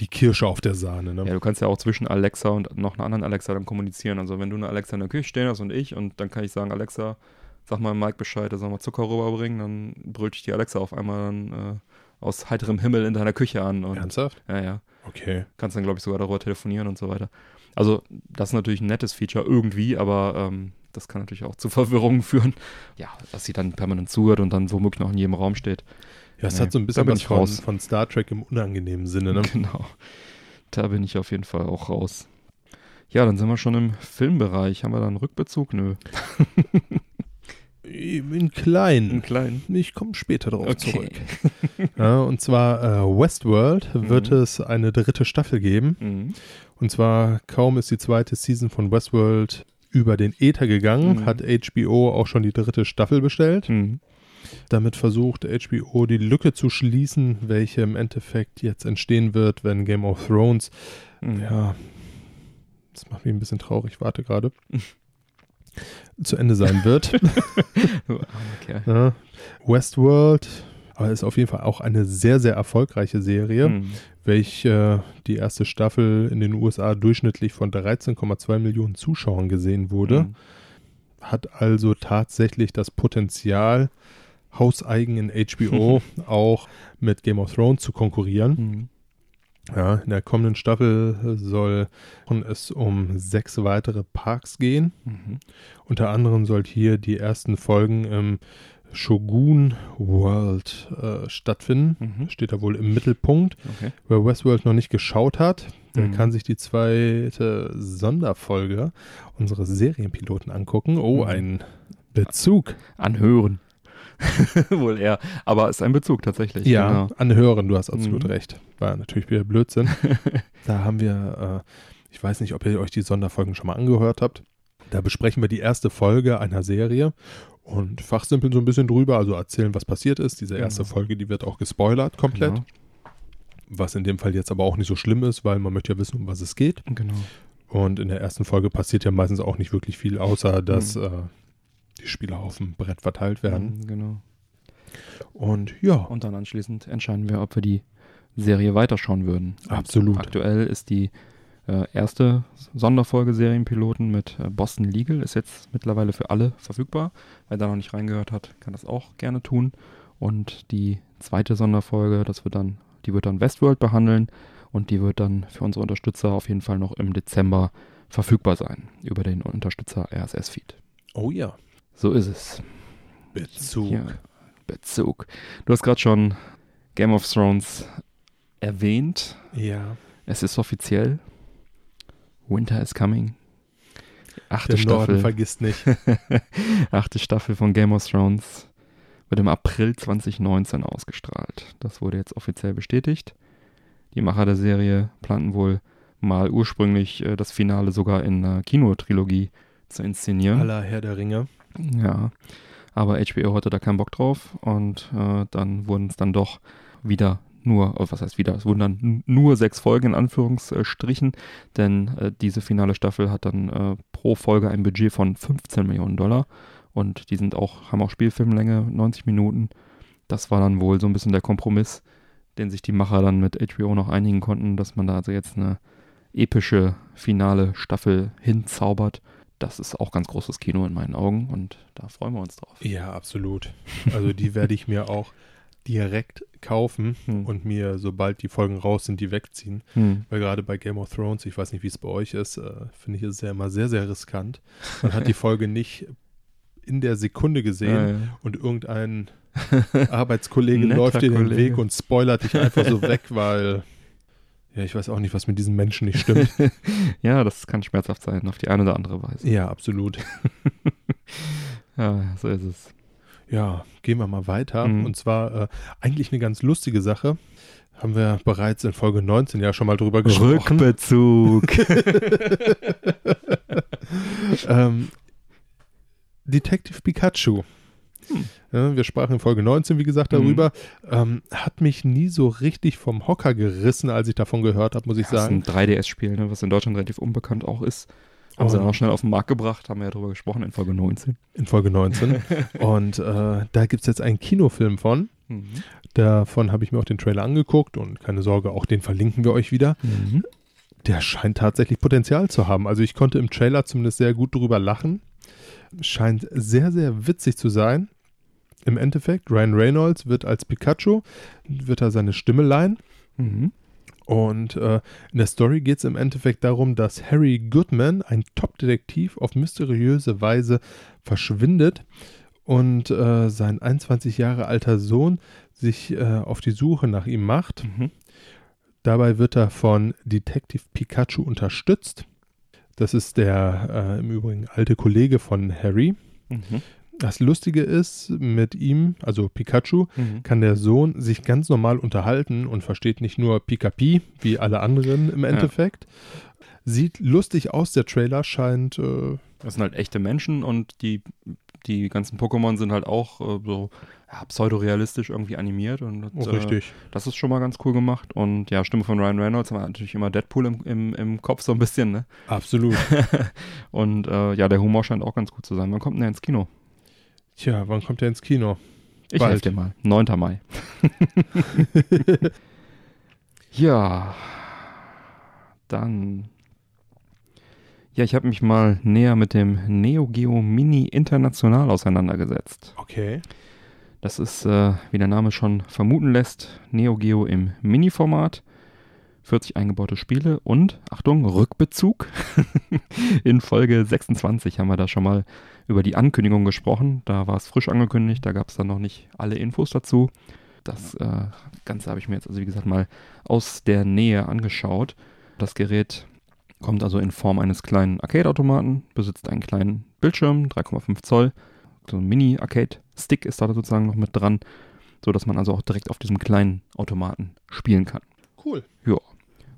die Kirsche auf der Sahne. Ne? Ja, du kannst ja auch zwischen Alexa und noch einer anderen Alexa dann kommunizieren. Also wenn du eine Alexa in der Küche stehen hast und ich und dann kann ich sagen, Alexa, sag mal Mike Bescheid, er soll mal Zucker rüberbringen, dann brüllt dich die Alexa auf einmal dann äh, aus heiterem Himmel in deiner Küche an. Und, Ernsthaft? Ja, ja. Okay. Kannst dann, glaube ich, sogar darüber telefonieren und so weiter. Also das ist natürlich ein nettes Feature irgendwie, aber ähm, das kann natürlich auch zu Verwirrungen führen. Ja, dass sie dann permanent zuhört und dann womöglich noch in jedem Raum steht. Ja, es Nee, hat so ein bisschen was von, raus. von Star Trek im unangenehmen Sinne. Ne? Genau. Da bin ich auf jeden Fall auch raus. Ja, dann sind wir schon im Filmbereich. Haben wir da einen Rückbezug? Nö. In klein. Einen kleinen. Ich komme später darauf Okay. zurück. Ja, und zwar äh, Westworld wird Mhm. es eine dritte Staffel geben. Mhm. Und zwar kaum ist die zweite Season von Westworld über den Äther gegangen, Mhm. hat HBO auch schon die dritte Staffel bestellt. Damit versucht HBO die Lücke zu schließen, welche im Endeffekt jetzt entstehen wird, wenn Game of Thrones, Mhm. ja, das macht mich ein bisschen traurig, warte gerade, zu Ende sein wird. Kerl. ja. Westworld, aber ist auf jeden Fall auch eine sehr, sehr erfolgreiche Serie, Mhm. welche die erste Staffel in den USA durchschnittlich von 13,2 Millionen Zuschauern gesehen wurde. Mhm. hat also tatsächlich das Potenzial, hauseigen in HBO auch mit Game of Thrones zu konkurrieren. Mhm. Ja, in der kommenden Staffel soll es um sechs weitere Parks gehen. Mhm. Unter anderem soll hier die ersten Folgen im Shogun World äh, stattfinden. Mhm. Steht da wohl im Mittelpunkt. Okay. Wer Westworld noch nicht geschaut hat, der Mhm. kann sich die zweite Sonderfolge unseres Serienpiloten angucken. Oh, Mhm. ein Bezug. Anhören. Wohl eher. Aber ist ein Bezug tatsächlich. Ja, Genau. anhören, du hast absolut Mhm. recht. War natürlich wieder Blödsinn. da haben wir, äh, ich weiß nicht, ob ihr euch die Sonderfolgen schon mal angehört habt. Da besprechen wir die erste Folge einer Serie und fachsimpeln so ein bisschen drüber, also erzählen, was passiert ist. Diese erste Genau. Folge, die wird auch gespoilert komplett. Genau. Was in dem Fall jetzt aber auch nicht so schlimm ist, weil man möchte ja wissen, um was es geht. genau. Und in der ersten Folge passiert ja meistens auch nicht wirklich viel, außer dass Mhm. äh, die Spieler auf dem Brett verteilt werden. Mhm, Genau. Und ja, Und dann anschließend entscheiden wir, ob wir die Serie weiterschauen würden. Und Absolut. Aktuell ist die äh, erste Sonderfolge Serienpiloten mit äh, Boston Legal, ist jetzt mittlerweile für alle verfügbar. Wer da noch nicht reingehört hat, kann das auch gerne tun. Und die zweite Sonderfolge, das wird dann, die wird dann Westworld behandeln und die wird dann für unsere Unterstützer auf jeden Fall noch im Dezember verfügbar sein über den Unterstützer RSS-Feed. oh ja, So ist es. Bezug. Ja, Bezug. Du hast gerade schon Game of Thrones erwähnt. Ja, Es ist offiziell. Winter is coming. Achte der Norden Staffel. vergisst nicht. Achte Staffel von Game of Thrones wird im April 2019 ausgestrahlt. Das wurde jetzt offiziell bestätigt. Die Macher der Serie planten wohl mal ursprünglich äh, das Finale sogar in einer Kinotrilogie zu inszenieren. Aller Herr der Ringe. Ja, aber HBO hatte da keinen Bock drauf und äh, dann wurden es dann doch wieder nur, oh, was heißt wieder, es wurden dann nur sechs Folgen in Anführungsstrichen, denn äh, diese finale Staffel hat dann äh, pro Folge ein Budget von 15 Millionen Dollar und die sind auch, haben auch Spielfilmlänge, 90 Minuten. Das war dann wohl so ein bisschen der Kompromiss, den sich die Macher dann mit HBO noch einigen konnten, dass man da also jetzt eine epische finale Staffel hinzaubert. Das ist auch ganz großes Kino in meinen Augen und da freuen wir uns drauf. Ja, absolut. Also die werde ich mir auch direkt kaufen Hm. und mir, sobald die Folgen raus sind, die wegziehen. Hm. Weil gerade bei Game of Thrones, ich weiß nicht, wie es bei euch ist, äh, finde ich, ist es ja immer sehr, sehr riskant. Man hat die Folge nicht in der Sekunde gesehen Ja, ja. und irgendein Arbeitskollege läuft dir den. Weg und spoilert dich einfach so weg, weil ja, ich weiß auch nicht, was mit diesen Menschen nicht stimmt. ja, das kann schmerzhaft sein, auf die eine oder andere Weise. ja, absolut. Ja, so ist es. Ja, gehen wir mal weiter. Mhm. Und zwar äh, eigentlich eine ganz lustige Sache. Haben wir bereits in Folge 19 ja schon mal drüber gesprochen. Rückbezug. ähm, Detective Pikachu. Hm. Ja, wir sprachen in Folge 19, wie gesagt, darüber. Ähm, hat mich nie so richtig vom Hocker gerissen, als ich davon gehört habe, muss ich Das ist sagen. ein 3DS-Spiel, ne, was in Deutschland relativ unbekannt auch ist. Haben sie Und- dann auch schnell auf den Markt gebracht, haben wir ja drüber gesprochen in Folge 19. In Folge 19. und äh, da gibt es jetzt einen Kinofilm von. Mhm. Davon habe ich mir auch den Trailer angeguckt und keine Sorge, auch den verlinken wir euch wieder. Mhm. Der scheint tatsächlich Potenzial zu haben. Also ich konnte im Trailer zumindest sehr gut drüber lachen. Scheint sehr, sehr witzig zu sein. Im Endeffekt, Ryan Reynolds wird als Pikachu, wird er seine Stimme leihen. Mhm. Und äh, in der Story geht es im Endeffekt darum, dass Harry Goodman, ein Top-Detektiv, auf mysteriöse Weise verschwindet und äh, sein 21 Jahre alter Sohn sich äh, auf die Suche nach ihm macht. Mhm. Dabei wird er von Detective Pikachu unterstützt. Das ist der äh, im Übrigen alte Kollege von Harry. Mhm. Das Lustige ist, mit ihm, also Pikachu, Mhm. kann der Sohn sich ganz normal unterhalten und versteht nicht nur Pikapi, wie alle anderen im Endeffekt. Sieht lustig aus, der Trailer scheint, äh, Das sind halt echte Menschen und die, die ganzen Pokémon sind halt auch äh, so ja, pseudorealistisch irgendwie animiert. Und oh, äh, richtig. das ist schon mal ganz cool gemacht. Und ja, Stimme von Ryan Reynolds haben wir natürlich immer Deadpool im, im, im Kopf so ein bisschen, ne? Absolut. und äh, ja, der Humor scheint auch ganz gut zu sein. Wann kommt denn der ins Kino? Tja, wann kommt der ins Kino? Ich Bald. helfe dir mal. 9. Mai. ja. Dann. Ja, ich habe mich mal näher mit dem Neo Geo Mini International auseinandergesetzt. Okay. Das ist, äh, wie der Name schon vermuten lässt, Neo Geo im Mini-Format. 40 eingebaute Spiele und, Achtung, Rückbezug. In Folge 26 haben wir da schon mal über die Ankündigung gesprochen. Da war es frisch angekündigt, da gab es dann noch nicht alle Infos dazu. Das äh, Ganze habe ich mir jetzt, also wie gesagt, mal aus der Nähe angeschaut. Das Gerät kommt also in Form eines kleinen Arcade-Automaten, besitzt einen kleinen Bildschirm, 3,5 Zoll. So ein Mini-Arcade-Stick ist da sozusagen noch mit dran, sodass man also auch direkt auf diesem kleinen Automaten spielen kann. Cool.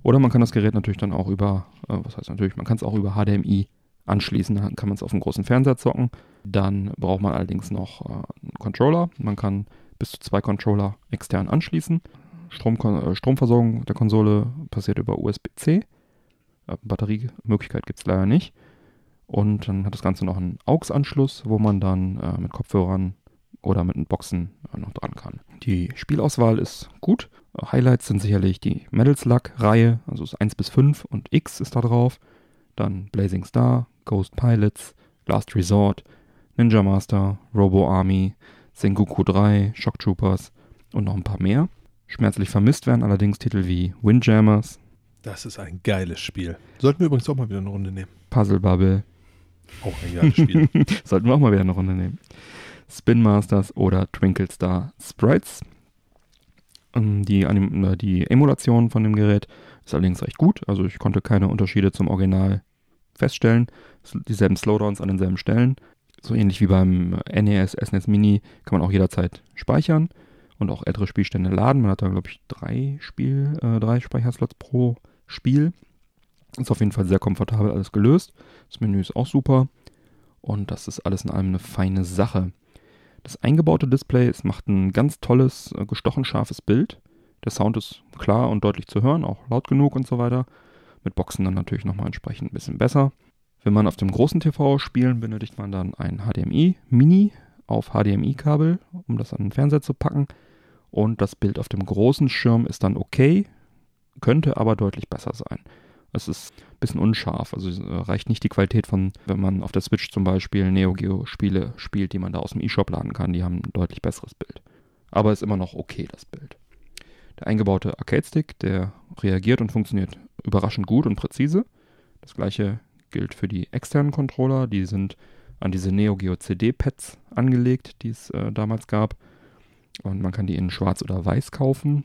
Oder man kann das Gerät natürlich dann auch über, äh, was heißt natürlich, man kann es auch über HDMI anschließen, dann kann man es auf dem großen Fernseher zocken. Dann braucht man allerdings noch äh, einen Controller. Man kann bis zu zwei Controller extern anschließen. Strom, äh, Stromversorgung der Konsole passiert über USB-C. Äh, Batteriemöglichkeit gibt es leider nicht. Und dann hat das Ganze noch einen AUX-Anschluss, wo man dann äh, mit Kopfhörern oder mit Boxen äh, noch dran kann. Die Spielauswahl ist gut. Highlights sind sicherlich die Metal Slug-Reihe, also ist 1 bis 5 und X ist da drauf. Dann Blazing Star, Ghost Pilots, Last Resort, Ninja Master, Robo Army, Sengoku 3, Shock Troopers und noch ein paar mehr. Schmerzlich vermisst werden allerdings Titel wie Windjammers, Das ist ein geiles Spiel. Sollten wir übrigens auch mal wieder eine Runde nehmen. Puzzle Bubble, Auch ein geiles Spiel. Sollten wir auch mal wieder eine Runde nehmen. Spin Masters oder Twinkle Star Sprites. Ähm, Die, Anim die Emulation von dem Gerät ist allerdings recht gut. Also ich konnte keine Unterschiede zum Original feststellen. Dieselben Slowdowns an denselben Stellen. So ähnlich wie beim NES, SNES Mini kann man auch jederzeit speichern und auch ältere Spielstände laden. Man hat da, glaube ich, drei Spiel, äh, drei Speicherslots pro Spiel. Ist auf jeden Fall sehr komfortabel alles gelöst. Das Menü ist auch super. Und das ist alles in allem eine feine Sache. Das eingebaute Display, es macht ein ganz tolles, äh, gestochen scharfes Bild. Der Sound ist klar und deutlich zu hören, auch laut genug und so weiter. Mit Boxen dann natürlich nochmal entsprechend ein bisschen besser. Wenn man auf dem großen TV spielen, benötigt man dann ein HDMI Mini auf HDMI-Kabel, um das an den Fernseher zu packen. Und das Bild auf dem großen Schirm ist dann okay, könnte aber deutlich besser sein. Es ist ein bisschen unscharf, also äh, reicht nicht die Qualität von, wenn man auf der Switch zum Beispiel Neo Geo Spiele spielt, die man da aus dem eShop laden kann. Die haben ein deutlich besseres Bild. Aber ist immer noch okay, das Bild. Der eingebaute Arcade-Stick, der reagiert und funktioniert überraschend gut und präzise. Das gleiche gilt für die externen Controller. Die sind an diese Neo Geo CD-Pads angelegt, die es äh, damals gab. Und man kann die in schwarz oder weiß kaufen.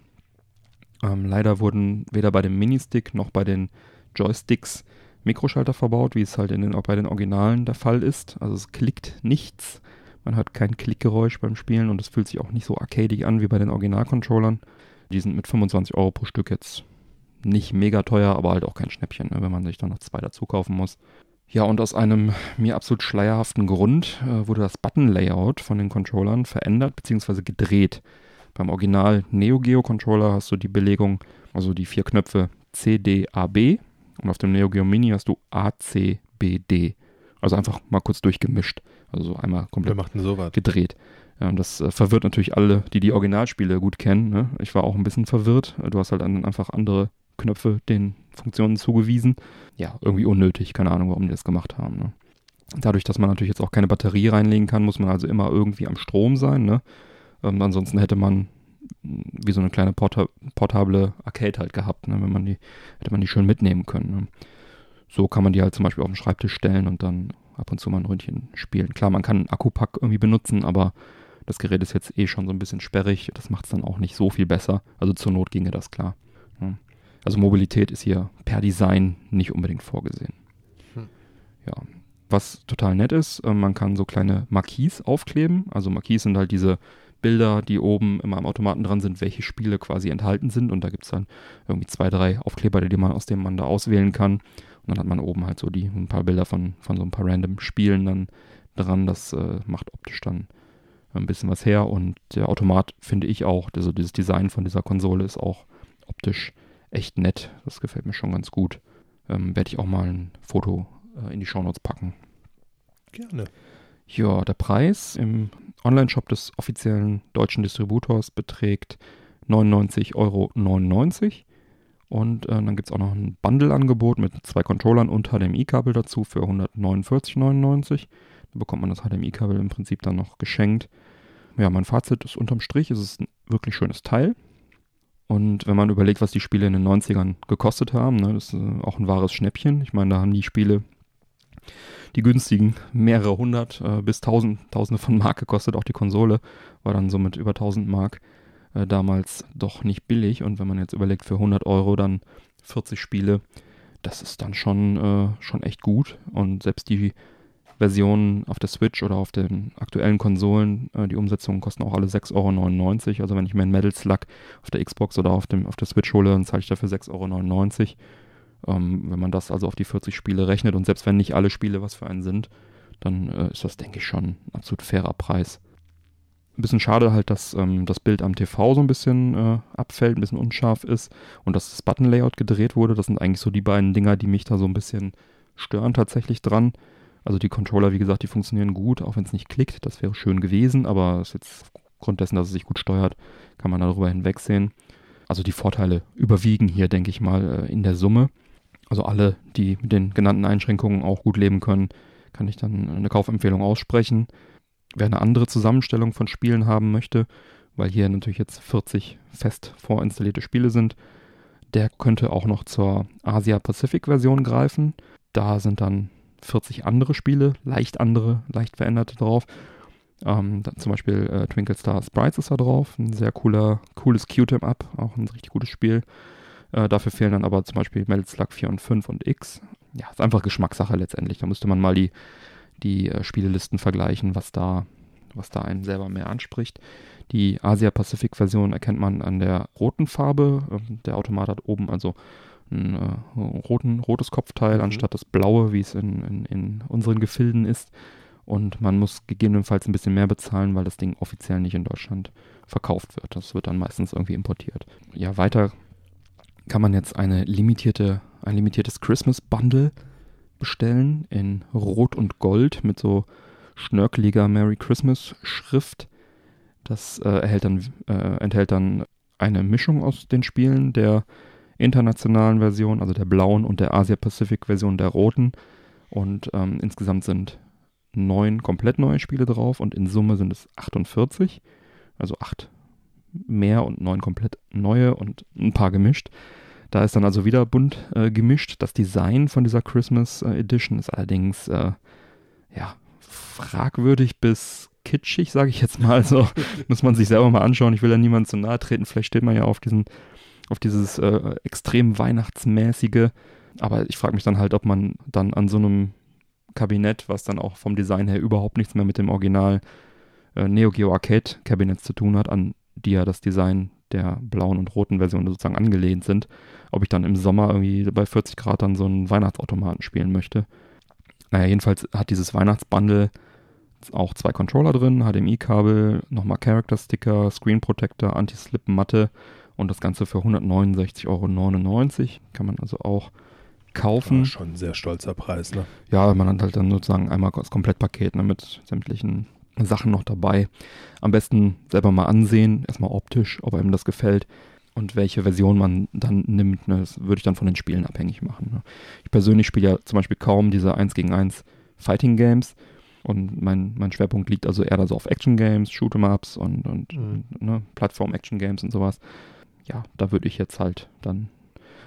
Ähm, leider wurden weder bei dem Ministick noch bei den Joysticks Mikroschalter verbaut, wie es halt in den, auch bei den Originalen der Fall ist. Also es klickt nichts. Man hört kein Klickgeräusch beim Spielen und es fühlt sich auch nicht so arcadig an wie bei den Originalcontrollern. Die sind mit 25 Euro pro Stück jetzt nicht mega teuer, aber halt auch kein Schnäppchen, ne, wenn man sich dann noch zwei dazu kaufen muss. Ja, und aus einem mir absolut schleierhaften Grund äh, wurde das Button-Layout von den Controllern verändert bzw. gedreht. Beim Original Neo Geo Controller hast du die Belegung, also die vier Knöpfe C, D, A, B und auf dem Neo Geo Mini hast du A, C, B, D. Also einfach mal kurz durchgemischt. Also so einmal komplett sowas? gedreht. Ja, das äh, verwirrt natürlich alle, die die Originalspiele gut kennen. Ne? Ich war auch ein bisschen verwirrt. Du hast halt dann einfach andere Knöpfe den Funktionen zugewiesen. Ja, irgendwie unnötig. Keine Ahnung, warum die das gemacht haben. Ne? Dadurch, dass man natürlich jetzt auch keine Batterie reinlegen kann, muss man also immer irgendwie am Strom sein. Ne? Ähm, ansonsten hätte man wie so eine kleine porta portable Arcade halt gehabt, ne? wenn man die, hätte man die schön mitnehmen können. Ne? So kann man die halt zum Beispiel auf den Schreibtisch stellen und dann ab und zu mal ein Ründchen spielen. Klar, man kann einen Akkupack irgendwie benutzen, aber das Gerät ist jetzt eh schon so ein bisschen sperrig. Das macht es dann auch nicht so viel besser. Also zur Not ginge das klar. Ja. Also Mobilität ist hier per Design nicht unbedingt vorgesehen. Hm. Ja, was total nett ist, äh, man kann so kleine Marquis aufkleben. Also Marquis sind halt diese Bilder, die oben immer am Automaten dran sind, welche Spiele quasi enthalten sind. Und da gibt es dann irgendwie zwei, drei Aufkleber, die man, aus denen man da auswählen kann. Und dann hat man oben halt so die ein paar Bilder von, von so ein paar random Spielen dann dran. Das äh, macht optisch dann ein bisschen was her. Und der Automat finde ich auch, also dieses Design von dieser Konsole ist auch optisch echt nett. Das gefällt mir schon ganz gut. Ähm, Werde ich auch mal ein Foto äh, in die Shownotes packen. Gerne. Ja, der Preis im Online-Shop des offiziellen deutschen Distributors beträgt 99,99 Euro. Und äh, dann gibt es auch noch ein Bundle-Angebot mit zwei Controllern und HDMI-Kabel dazu für 149,99. Da bekommt man das HDMI-Kabel im Prinzip dann noch geschenkt. Ja, mein Fazit ist unterm Strich, es ist ein wirklich schönes Teil. Und wenn man überlegt, was die Spiele in den 90ern gekostet haben, ne, das ist äh, auch ein wahres Schnäppchen. Ich meine, da haben die Spiele, die günstigen, mehrere hundert äh, bis tausend, tausende von Mark gekostet. Auch die Konsole war dann so mit über 1000 Mark äh, damals doch nicht billig. Und wenn man jetzt überlegt, für 100 Euro dann 40 Spiele, das ist dann schon, äh, schon echt gut. Und selbst die Versionen auf der Switch oder auf den aktuellen Konsolen, äh, die Umsetzungen kosten auch alle 6,99 Euro. Also wenn ich mir einen Metal Slug auf der Xbox oder auf, dem, auf der Switch hole, dann zahle ich dafür 6,99 Euro. Ähm, wenn man das also auf die 40 Spiele rechnet und selbst wenn nicht alle Spiele was für einen sind, dann äh, ist das, denke ich, schon ein absolut fairer Preis. Ein bisschen schade halt, dass ähm, das Bild am TV so ein bisschen äh, abfällt, ein bisschen unscharf ist und dass das Button-Layout gedreht wurde. Das sind eigentlich so die beiden Dinger, die mich da so ein bisschen stören tatsächlich dran. Also die Controller, wie gesagt, die funktionieren gut, auch wenn es nicht klickt. Das wäre schön gewesen, aber ist jetzt aufgrund dessen, dass es sich gut steuert, kann man darüber hinwegsehen. Also die Vorteile überwiegen hier, denke ich mal, äh, in der Summe. Also alle, die mit den genannten Einschränkungen auch gut leben können, kann ich dann eine Kaufempfehlung aussprechen. Wer eine andere Zusammenstellung von Spielen haben möchte, weil hier natürlich jetzt 40 fest vorinstallierte Spiele sind, der könnte auch noch zur Asia-Pacific-Version greifen. Da sind dann 40 andere Spiele, leicht andere, leicht veränderte drauf. Ähm, zum Beispiel äh, Twinkle Star Sprites ist da drauf, ein sehr cooler, cooles Q-Tem-Up, auch ein richtig gutes Spiel. Äh, dafür fehlen dann aber zum Beispiel Metal Slug 4 und 5 und X. Ja, ist einfach Geschmackssache letztendlich. Da müsste man mal die, die äh, Spielelisten vergleichen, was da, was da einen selber mehr anspricht. Die Asia-Pacific-Version erkennt man an der roten Farbe. Ähm, der Automat hat oben also ein äh, roten, rotes Kopfteil mhm. anstatt das blaue, wie es in, in, in unseren Gefilden ist. Und man muss gegebenenfalls ein bisschen mehr bezahlen, weil das Ding offiziell nicht in Deutschland verkauft wird. Das wird dann meistens irgendwie importiert. Ja, weiter kann man jetzt eine limitierte, ein limitiertes Christmas Bundle bestellen in Rot und Gold mit so schnörkeliger Merry Christmas Schrift. Das äh, dann, äh, enthält dann eine Mischung aus den Spielen der internationalen Version, also der blauen und der Asia-Pacific-Version der roten. Und ähm, insgesamt sind neun komplett neue Spiele drauf und in Summe sind es 48. Also acht mehr und neun komplett neue und ein paar gemischt. Da ist dann also wieder bunt äh, gemischt. Das Design von dieser Christmas äh, Edition ist allerdings äh, ja, fragwürdig bis kitschig, sage ich jetzt mal. Also muss man sich selber mal anschauen. Ich will ja niemand zu nahe treten. Vielleicht steht man ja auf diesen auf dieses äh, extrem weihnachtsmäßige. Aber ich frage mich dann halt, ob man dann an so einem Kabinett, was dann auch vom Design her überhaupt nichts mehr mit dem Original äh, Neo Geo Arcade Kabinett zu tun hat, an die ja das Design der blauen und roten Version sozusagen angelehnt sind, ob ich dann im Sommer irgendwie bei 40 Grad dann so einen Weihnachtsautomaten spielen möchte. Naja, jedenfalls hat dieses Weihnachtsbundle auch zwei Controller drin, HDMI-Kabel, nochmal Character-Sticker, Screen Protector, Anti-Slip-Matte und das Ganze für 169,99 Euro. Kann man also auch kaufen. Ja, schon ein sehr stolzer Preis, ne? Ja, man hat halt dann sozusagen einmal das Komplettpaket ne, mit sämtlichen Sachen noch dabei. Am besten selber mal ansehen, erstmal optisch, ob einem das gefällt und welche Version man dann nimmt. Ne, das würde ich dann von den Spielen abhängig machen. Ne. Ich persönlich spiele ja zum Beispiel kaum diese 1 gegen 1 Fighting Games. Und mein, mein Schwerpunkt liegt also eher so auf Action Games, Shoot'em Ups und, und mhm. ne, Plattform-Action Games und sowas ja, da würde ich jetzt halt dann.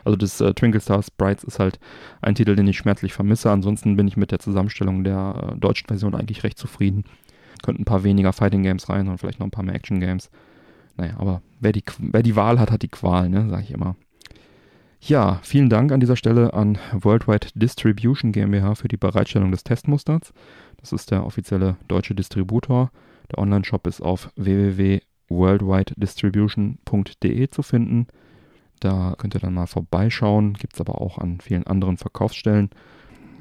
Also das äh, Twinkle Star Sprites ist halt ein Titel, den ich schmerzlich vermisse. Ansonsten bin ich mit der Zusammenstellung der äh, deutschen Version eigentlich recht zufrieden. Könnten ein paar weniger Fighting Games rein und vielleicht noch ein paar mehr Action Games. Naja, aber wer die, wer die Wahl hat, hat die Qual, ne, sag ich immer. Ja, vielen Dank an dieser Stelle an Worldwide Distribution GmbH für die Bereitstellung des Testmusters. Das ist der offizielle deutsche Distributor. Der Online-Shop ist auf www.worldwidedistribution.de zu finden. Da könnt ihr dann mal vorbeischauen. Gibt es aber auch an vielen anderen Verkaufsstellen.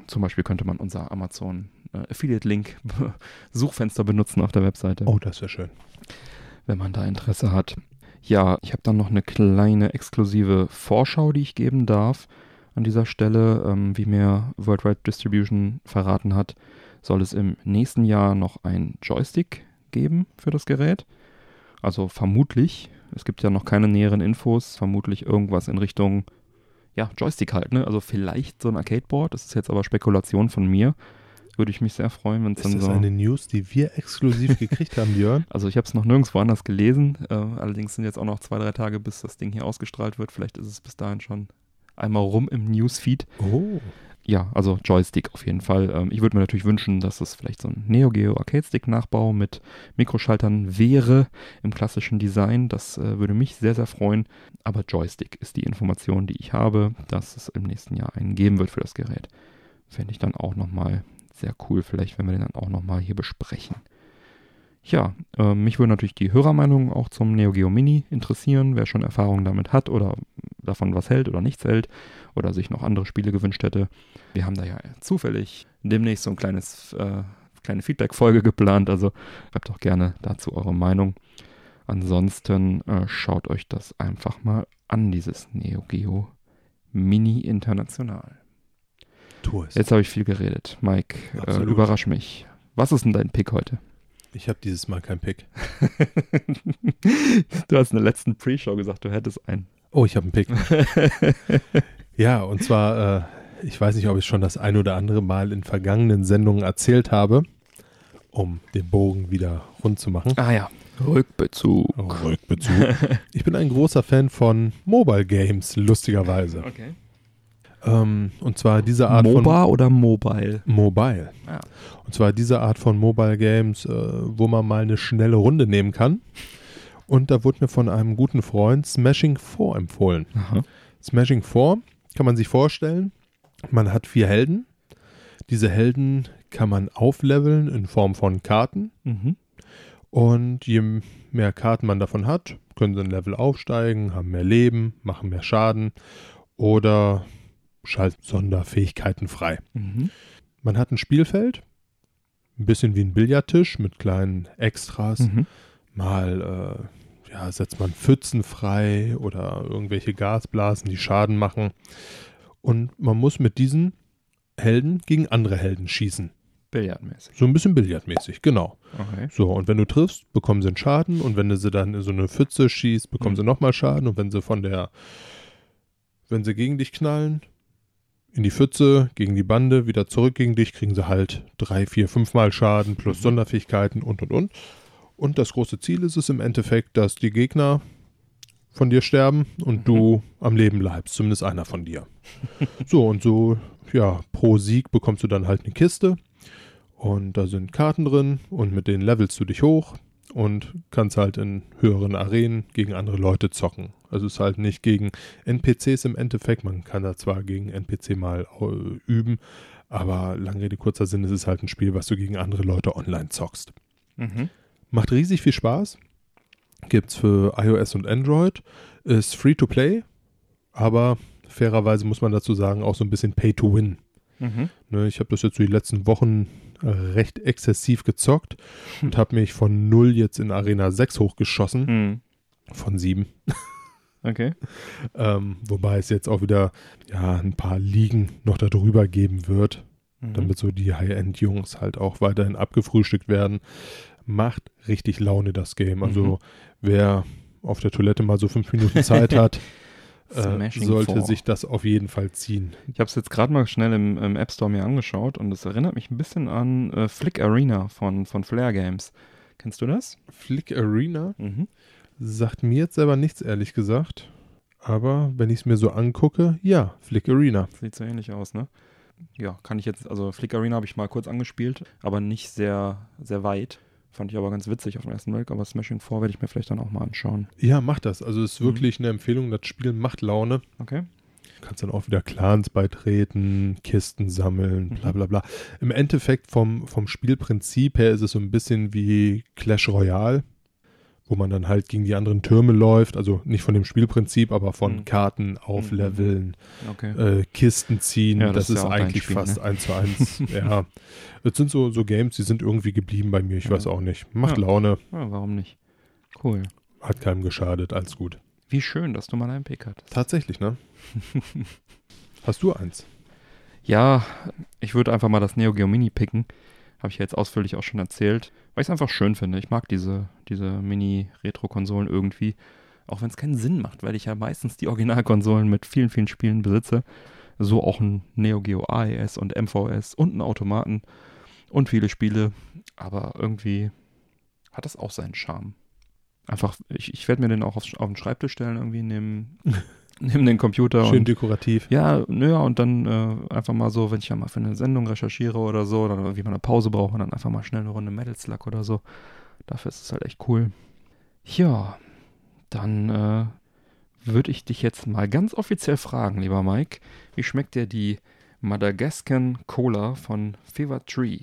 Zum Beispiel könnte man unser Amazon äh, Affiliate-Link Suchfenster benutzen auf der Webseite. Oh, das wäre schön. Wenn man da Interesse hat. Ja, ich habe dann noch eine kleine exklusive Vorschau, die ich geben darf an dieser Stelle. Ähm, wie mir Worldwide Distribution verraten hat, soll es im nächsten Jahr noch ein Joystick geben für das Gerät. Also vermutlich, es gibt ja noch keine näheren Infos, vermutlich irgendwas in Richtung, ja, Joystick halt, ne? Also vielleicht so ein Arcadeboard, das ist jetzt aber Spekulation von mir würde ich mich sehr freuen, wenn es dann Ist das so. eine News, die wir exklusiv gekriegt haben, Björn? Also ich habe es noch nirgendwo anders gelesen. Äh, allerdings sind jetzt auch noch zwei, drei Tage, bis das Ding hier ausgestrahlt wird. Vielleicht ist es bis dahin schon einmal rum im Newsfeed. Oh. Ja, also Joystick auf jeden Fall. Ähm, ich würde mir natürlich wünschen, dass es vielleicht so ein Neo Geo Arcade Stick Nachbau mit Mikroschaltern wäre im klassischen Design. Das äh, würde mich sehr, sehr freuen. Aber Joystick ist die Information, die ich habe, dass es im nächsten Jahr einen geben wird für das Gerät. Fände ich dann auch nochmal sehr cool, vielleicht, wenn wir den dann auch nochmal hier besprechen. Ja, äh, mich würde natürlich die Hörermeinung auch zum Neo Geo Mini interessieren, wer schon Erfahrungen damit hat oder davon was hält oder nichts hält oder sich noch andere Spiele gewünscht hätte. Wir haben da ja zufällig demnächst so ein kleines, äh, kleine Feedback-Folge geplant, also schreibt doch gerne dazu eure Meinung. Ansonsten äh, schaut euch das einfach mal an, dieses Neo Geo Mini International. Tu es. Jetzt habe ich viel geredet. Mike, äh, überrasch mich. Was ist denn dein Pick heute? Ich habe dieses Mal keinen Pick. du hast in der letzten Pre-Show gesagt, du hättest einen. Oh, ich habe einen Pick. ja, und zwar, äh, ich weiß nicht, ob ich schon das ein oder andere Mal in vergangenen Sendungen erzählt habe, um den Bogen wieder rund zu machen. Ah ja, Rückbezug. Rückbezug. Ich bin ein großer Fan von Mobile Games, lustigerweise. Okay. Ähm, und zwar diese Art MOBA oder Mobile? von Mobile. Ja. Und zwar diese Art von Mobile Games, äh, wo man mal eine schnelle Runde nehmen kann. Und da wurde mir von einem guten Freund Smashing 4 empfohlen. Aha. Smashing 4 kann man sich vorstellen, man hat vier Helden. Diese Helden kann man aufleveln in Form von Karten. Mhm. Und je mehr Karten man davon hat, können sie ein Level aufsteigen, haben mehr Leben, machen mehr Schaden oder schalten Sonderfähigkeiten frei. Mhm. Man hat ein Spielfeld, ein bisschen wie ein Billardtisch mit kleinen Extras. Mhm. Mal äh, ja, setzt man Pfützen frei oder irgendwelche Gasblasen, die Schaden machen. Und man muss mit diesen Helden gegen andere Helden schießen. Billardmäßig. So ein bisschen billardmäßig, genau. Okay. So, und wenn du triffst, bekommen sie einen Schaden und wenn du sie dann in so eine Pfütze schießt, bekommen Mhm. sie nochmal Schaden und wenn sie von der, wenn sie gegen dich knallen, in die Pfütze, gegen die Bande, wieder zurück gegen dich, kriegen sie halt drei, vier, fünfmal Schaden plus Mhm. Sonderfähigkeiten und und und. Und das große Ziel ist es im Endeffekt, dass die Gegner von dir sterben und Mhm. du am Leben bleibst, zumindest einer von dir. so, und so, ja, pro Sieg bekommst du dann halt eine Kiste und da sind Karten drin und mit denen levelst du dich hoch und kannst halt in höheren Arenen gegen andere Leute zocken. Also es ist halt nicht gegen NPCs im Endeffekt, man kann da zwar gegen NPC mal äh, üben, aber lange Rede, kurzer Sinn, es ist halt ein Spiel, was du gegen andere Leute online zockst. Mhm. Macht riesig viel Spaß. Gibt's für iOS und Android. Ist free to play, aber fairerweise muss man dazu sagen, auch so ein bisschen pay to win. Mhm. Ne, ich habe das jetzt so die letzten Wochen recht exzessiv gezockt und habe mich von 0 jetzt in Arena 6 hochgeschossen, Mhm. von 7. Okay. Ähm, wobei es jetzt auch wieder ja, ein paar Ligen noch darüber geben wird, Mhm. damit so die High-End-Jungs halt auch weiterhin abgefrühstückt werden. Macht richtig Laune das Game. Also Mhm. wer auf der Toilette mal so fünf Minuten Zeit hat, äh, sollte Four. sich das auf jeden Fall ziehen. Ich habe es jetzt gerade mal schnell im, im App Store mir angeschaut und es erinnert mich ein bisschen an äh, Flick Arena von, von Flare Games. Kennst du das? Flick Arena Mhm. Sagt mir jetzt selber nichts, ehrlich gesagt. Aber wenn ich es mir so angucke, ja, Flick Arena. Sieht so ähnlich aus, ne? Ja, kann ich jetzt, also Flick Arena habe ich mal kurz angespielt, aber nicht sehr, sehr weit. Fand ich aber ganz witzig auf den ersten Blick, aber Smashing 4 werde ich mir vielleicht dann auch mal anschauen. Ja, macht das. Also es ist Mhm. wirklich eine Empfehlung. Das Spiel macht Laune. Okay. Kannst dann auch wieder Clans beitreten, Kisten sammeln, bla Mhm. bla bla. Im Endeffekt vom, vom Spielprinzip her ist es so ein bisschen wie Clash Royale, wo man dann halt gegen die anderen Türme läuft. Also nicht von dem Spielprinzip, aber von Mhm. Karten aufleveln, Okay. äh, Kisten ziehen. Ja, das, das ist ja eigentlich Spiel, fast ne? eins zu eins. ja. Es sind so, so Games, die sind irgendwie geblieben bei mir. Ich Ja. weiß auch nicht. Macht. Laune, warum nicht? Cool. hat keinem geschadet, alles gut. Wie schön, dass du mal einen Pick hattest. Tatsächlich, ne? Hast du eins? Ja, ich würde einfach mal das Neo Geo Mini picken. Habe ich ja jetzt ausführlich auch schon erzählt, weil ich es einfach schön finde. Ich mag diese, diese Mini-Retro-Konsolen irgendwie. Auch wenn es keinen Sinn macht, weil ich ja meistens die Originalkonsolen mit vielen, vielen Spielen besitze. So auch ein Neo Geo AES und MVS und einen Automaten und viele Spiele. Aber irgendwie hat das auch seinen Charme. Einfach, ich, ich werde mir den auch auf, auf den Schreibtisch stellen, irgendwie neben, neben den Computer. Schön und dekorativ. ja, naja, und dann äh, einfach mal so, wenn ich ja mal für eine Sendung recherchiere oder so, dann irgendwie mal eine Pause brauche, dann einfach mal schnell eine Runde Metal Slug oder so. Dafür ist es halt echt cool. Ja, dann äh, würde ich dich jetzt mal ganz offiziell fragen, lieber Mike, wie schmeckt dir die Madagascan Cola von Fever Tree?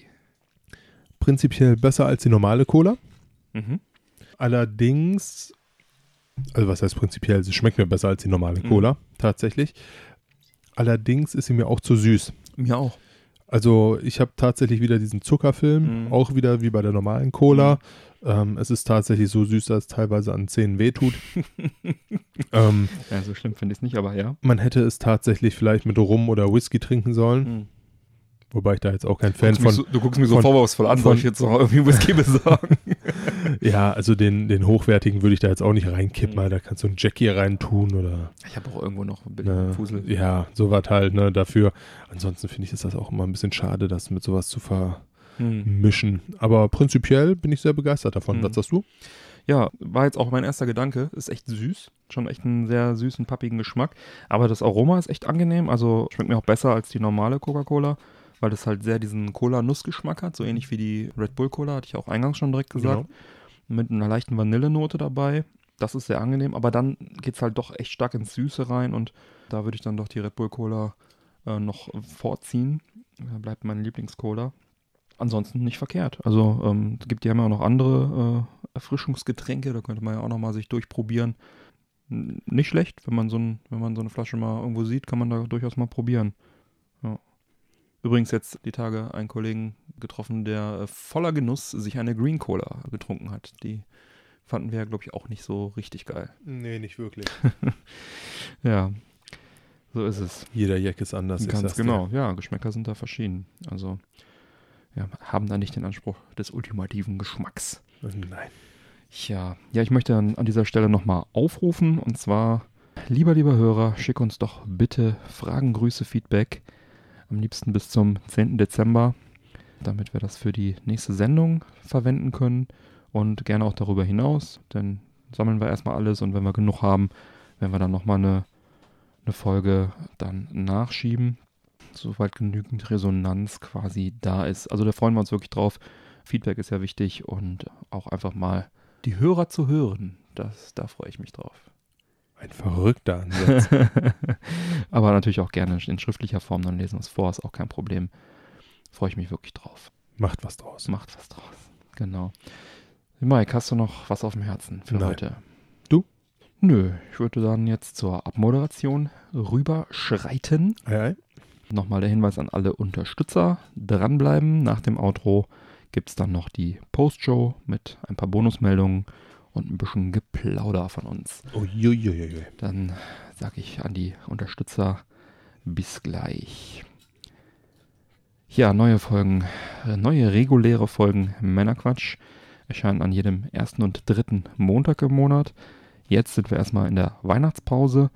Prinzipiell besser als die normale Cola. Mhm. Allerdings, also was heißt prinzipiell, sie schmeckt mir besser als die normale Mhm. Cola, tatsächlich. Allerdings ist sie mir auch zu süß. Mir auch. Also ich habe tatsächlich wieder diesen Zuckerfilm, Mhm. auch wieder wie bei der normalen Cola. Ähm, es ist tatsächlich so süß, dass es teilweise an Zähnen wehtut. ähm, Ja, so schlimm finde ich es nicht, aber ja. man hätte es tatsächlich vielleicht mit Rum oder Whisky trinken sollen, Mhm. Wobei ich da jetzt auch kein Fan von. so, du guckst mich so von- vorwurfsvoll an, soll ich jetzt noch irgendwie Whisky besorgen? Ja, also den, den hochwertigen würde ich da jetzt auch nicht reinkippen, Mhm. weil da kannst du einen Jackie reintun oder ich habe auch irgendwo noch ein Ne, Fusel. ja, sowas halt, ne, dafür. Ansonsten finde ich, ist das auch immer ein bisschen schade, das mit sowas zu vermischen. Hm. Aber prinzipiell bin ich sehr begeistert davon. Mhm. Was sagst du? Ja, war jetzt auch mein erster Gedanke. Ist echt süß. Schon echt einen sehr süßen, pappigen Geschmack. Aber das Aroma ist echt angenehm. Also schmeckt mir auch besser als die normale Coca-Cola, weil das halt sehr diesen Cola-Nussgeschmack hat. So ähnlich wie die Red Bull Cola, hatte ich auch eingangs schon direkt gesagt. Mit einer leichten Vanillenote dabei. Das ist sehr angenehm. Aber dann geht es halt doch echt stark ins Süße rein. Und da würde ich dann doch die Red Bull Cola äh, noch vorziehen. Da bleibt meine Lieblings-Cola. Ansonsten nicht verkehrt. Also ähm, es gibt ja immer noch andere äh, Erfrischungsgetränke, da könnte man ja auch noch mal sich durchprobieren. Nicht schlecht, wenn man so ein, wenn man so eine Flasche mal irgendwo sieht, kann man da durchaus mal probieren. Ja. Übrigens jetzt die Tage einen Kollegen getroffen, der äh, voller Genuss sich eine Green Cola getrunken hat. Die fanden wir ja, glaube ich, auch nicht so richtig geil. Nee, nicht wirklich. Ja, so ist es. Jeder Jack ist anders. Ganz dir. genau, ja, Geschmäcker sind da verschieden. Also, ja, haben da nicht den Anspruch des ultimativen Geschmacks. Nein. Ja, ja, ich möchte an, an dieser Stelle nochmal aufrufen und zwar, lieber, lieber Hörer, schick uns doch bitte Fragen, Grüße, Feedback. Am liebsten bis zum 10. Dezember, damit wir das für die nächste Sendung verwenden können und gerne auch darüber hinaus, denn sammeln wir erstmal alles und wenn wir genug haben, werden wir dann nochmal eine, eine Folge dann nachschieben, soweit genügend Resonanz quasi da ist. Also da freuen wir uns wirklich drauf. Feedback ist ja wichtig und auch einfach mal die Hörer zu hören. Das, da freue ich mich drauf. Ein verrückter Ansatz. Aber natürlich auch gerne in schriftlicher Form, dann lesen wir es vor, ist auch kein Problem. Freue ich mich wirklich drauf. Macht was draus. Macht was draus. Genau. Mike, hast du noch was auf dem Herzen für Nein. heute? Du? Nö, ich würde dann jetzt zur Abmoderation rüberschreiten. Ei, ei. Nochmal der Hinweis an alle Unterstützer. Dranbleiben. Nach dem Outro gibt es dann noch die Postshow mit ein paar Bonusmeldungen und ein bisschen Geplauder von uns. Uiuiuiui. Dann sage ich an die Unterstützer bis gleich. Ja, neue Folgen, äh, neue reguläre Folgen Männerquatsch erscheinen an jedem ersten und dritten Montag im Monat. Jetzt sind wir erstmal in der Weihnachtspause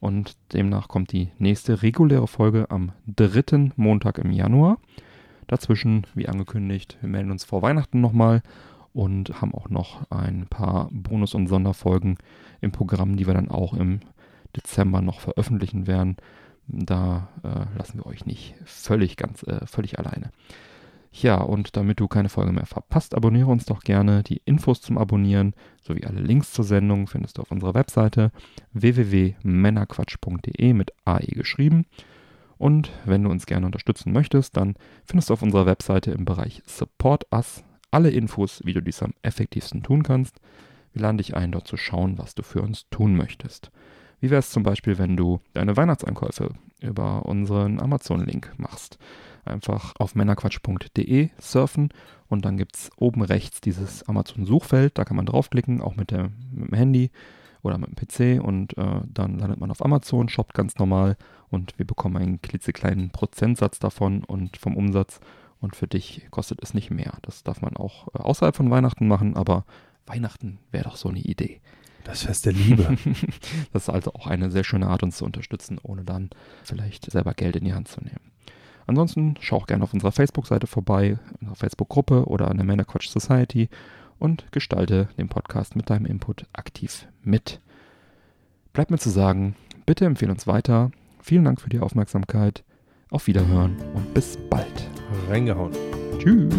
und demnach kommt die nächste reguläre Folge am dritten Montag im Januar. Dazwischen, wie angekündigt, wir melden uns vor Weihnachten nochmal und haben auch noch ein paar Bonus- und Sonderfolgen im Programm, die wir dann auch im Dezember noch veröffentlichen werden. Da äh, lassen wir euch nicht völlig ganz äh, völlig alleine. Ja, und damit du keine Folge mehr verpasst, abonniere uns doch gerne. Die Infos zum Abonnieren sowie alle Links zur Sendung findest du auf unserer Webseite www.männerquatsch.de mit AE geschrieben. Und wenn du uns gerne unterstützen möchtest, dann findest du auf unserer Webseite im Bereich Support Us alle Infos, wie du dies am effektivsten tun kannst. Wir laden dich ein, dort zu schauen, was du für uns tun möchtest. Wie wäre es zum Beispiel, wenn du deine Weihnachtseinkäufe über unseren Amazon-Link machst? Einfach auf männerquatsch.de surfen und dann gibt es oben rechts dieses Amazon-Suchfeld. Da kann man draufklicken, auch mit, der, mit dem Handy oder mit dem PC und äh, dann landet man auf Amazon, shoppt ganz normal und wir bekommen einen klitzekleinen Prozentsatz davon und vom Umsatz und für dich kostet es nicht mehr. Das darf man auch äh, außerhalb von Weihnachten machen, aber Weihnachten wäre doch so eine Idee. Das Fest der Liebe. das ist also auch eine sehr schöne Art, uns zu unterstützen, ohne dann vielleicht selber Geld in die Hand zu nehmen. Ansonsten schau auch gerne auf unserer Facebook-Seite vorbei, in unserer Facebook-Gruppe oder an der Männer Quatsch Society und gestalte den Podcast mit deinem Input aktiv mit. Bleibt mir zu sagen, bitte empfehle uns weiter. Vielen Dank für die Aufmerksamkeit. Auf Wiederhören und bis bald. Reingehauen. Tschüss.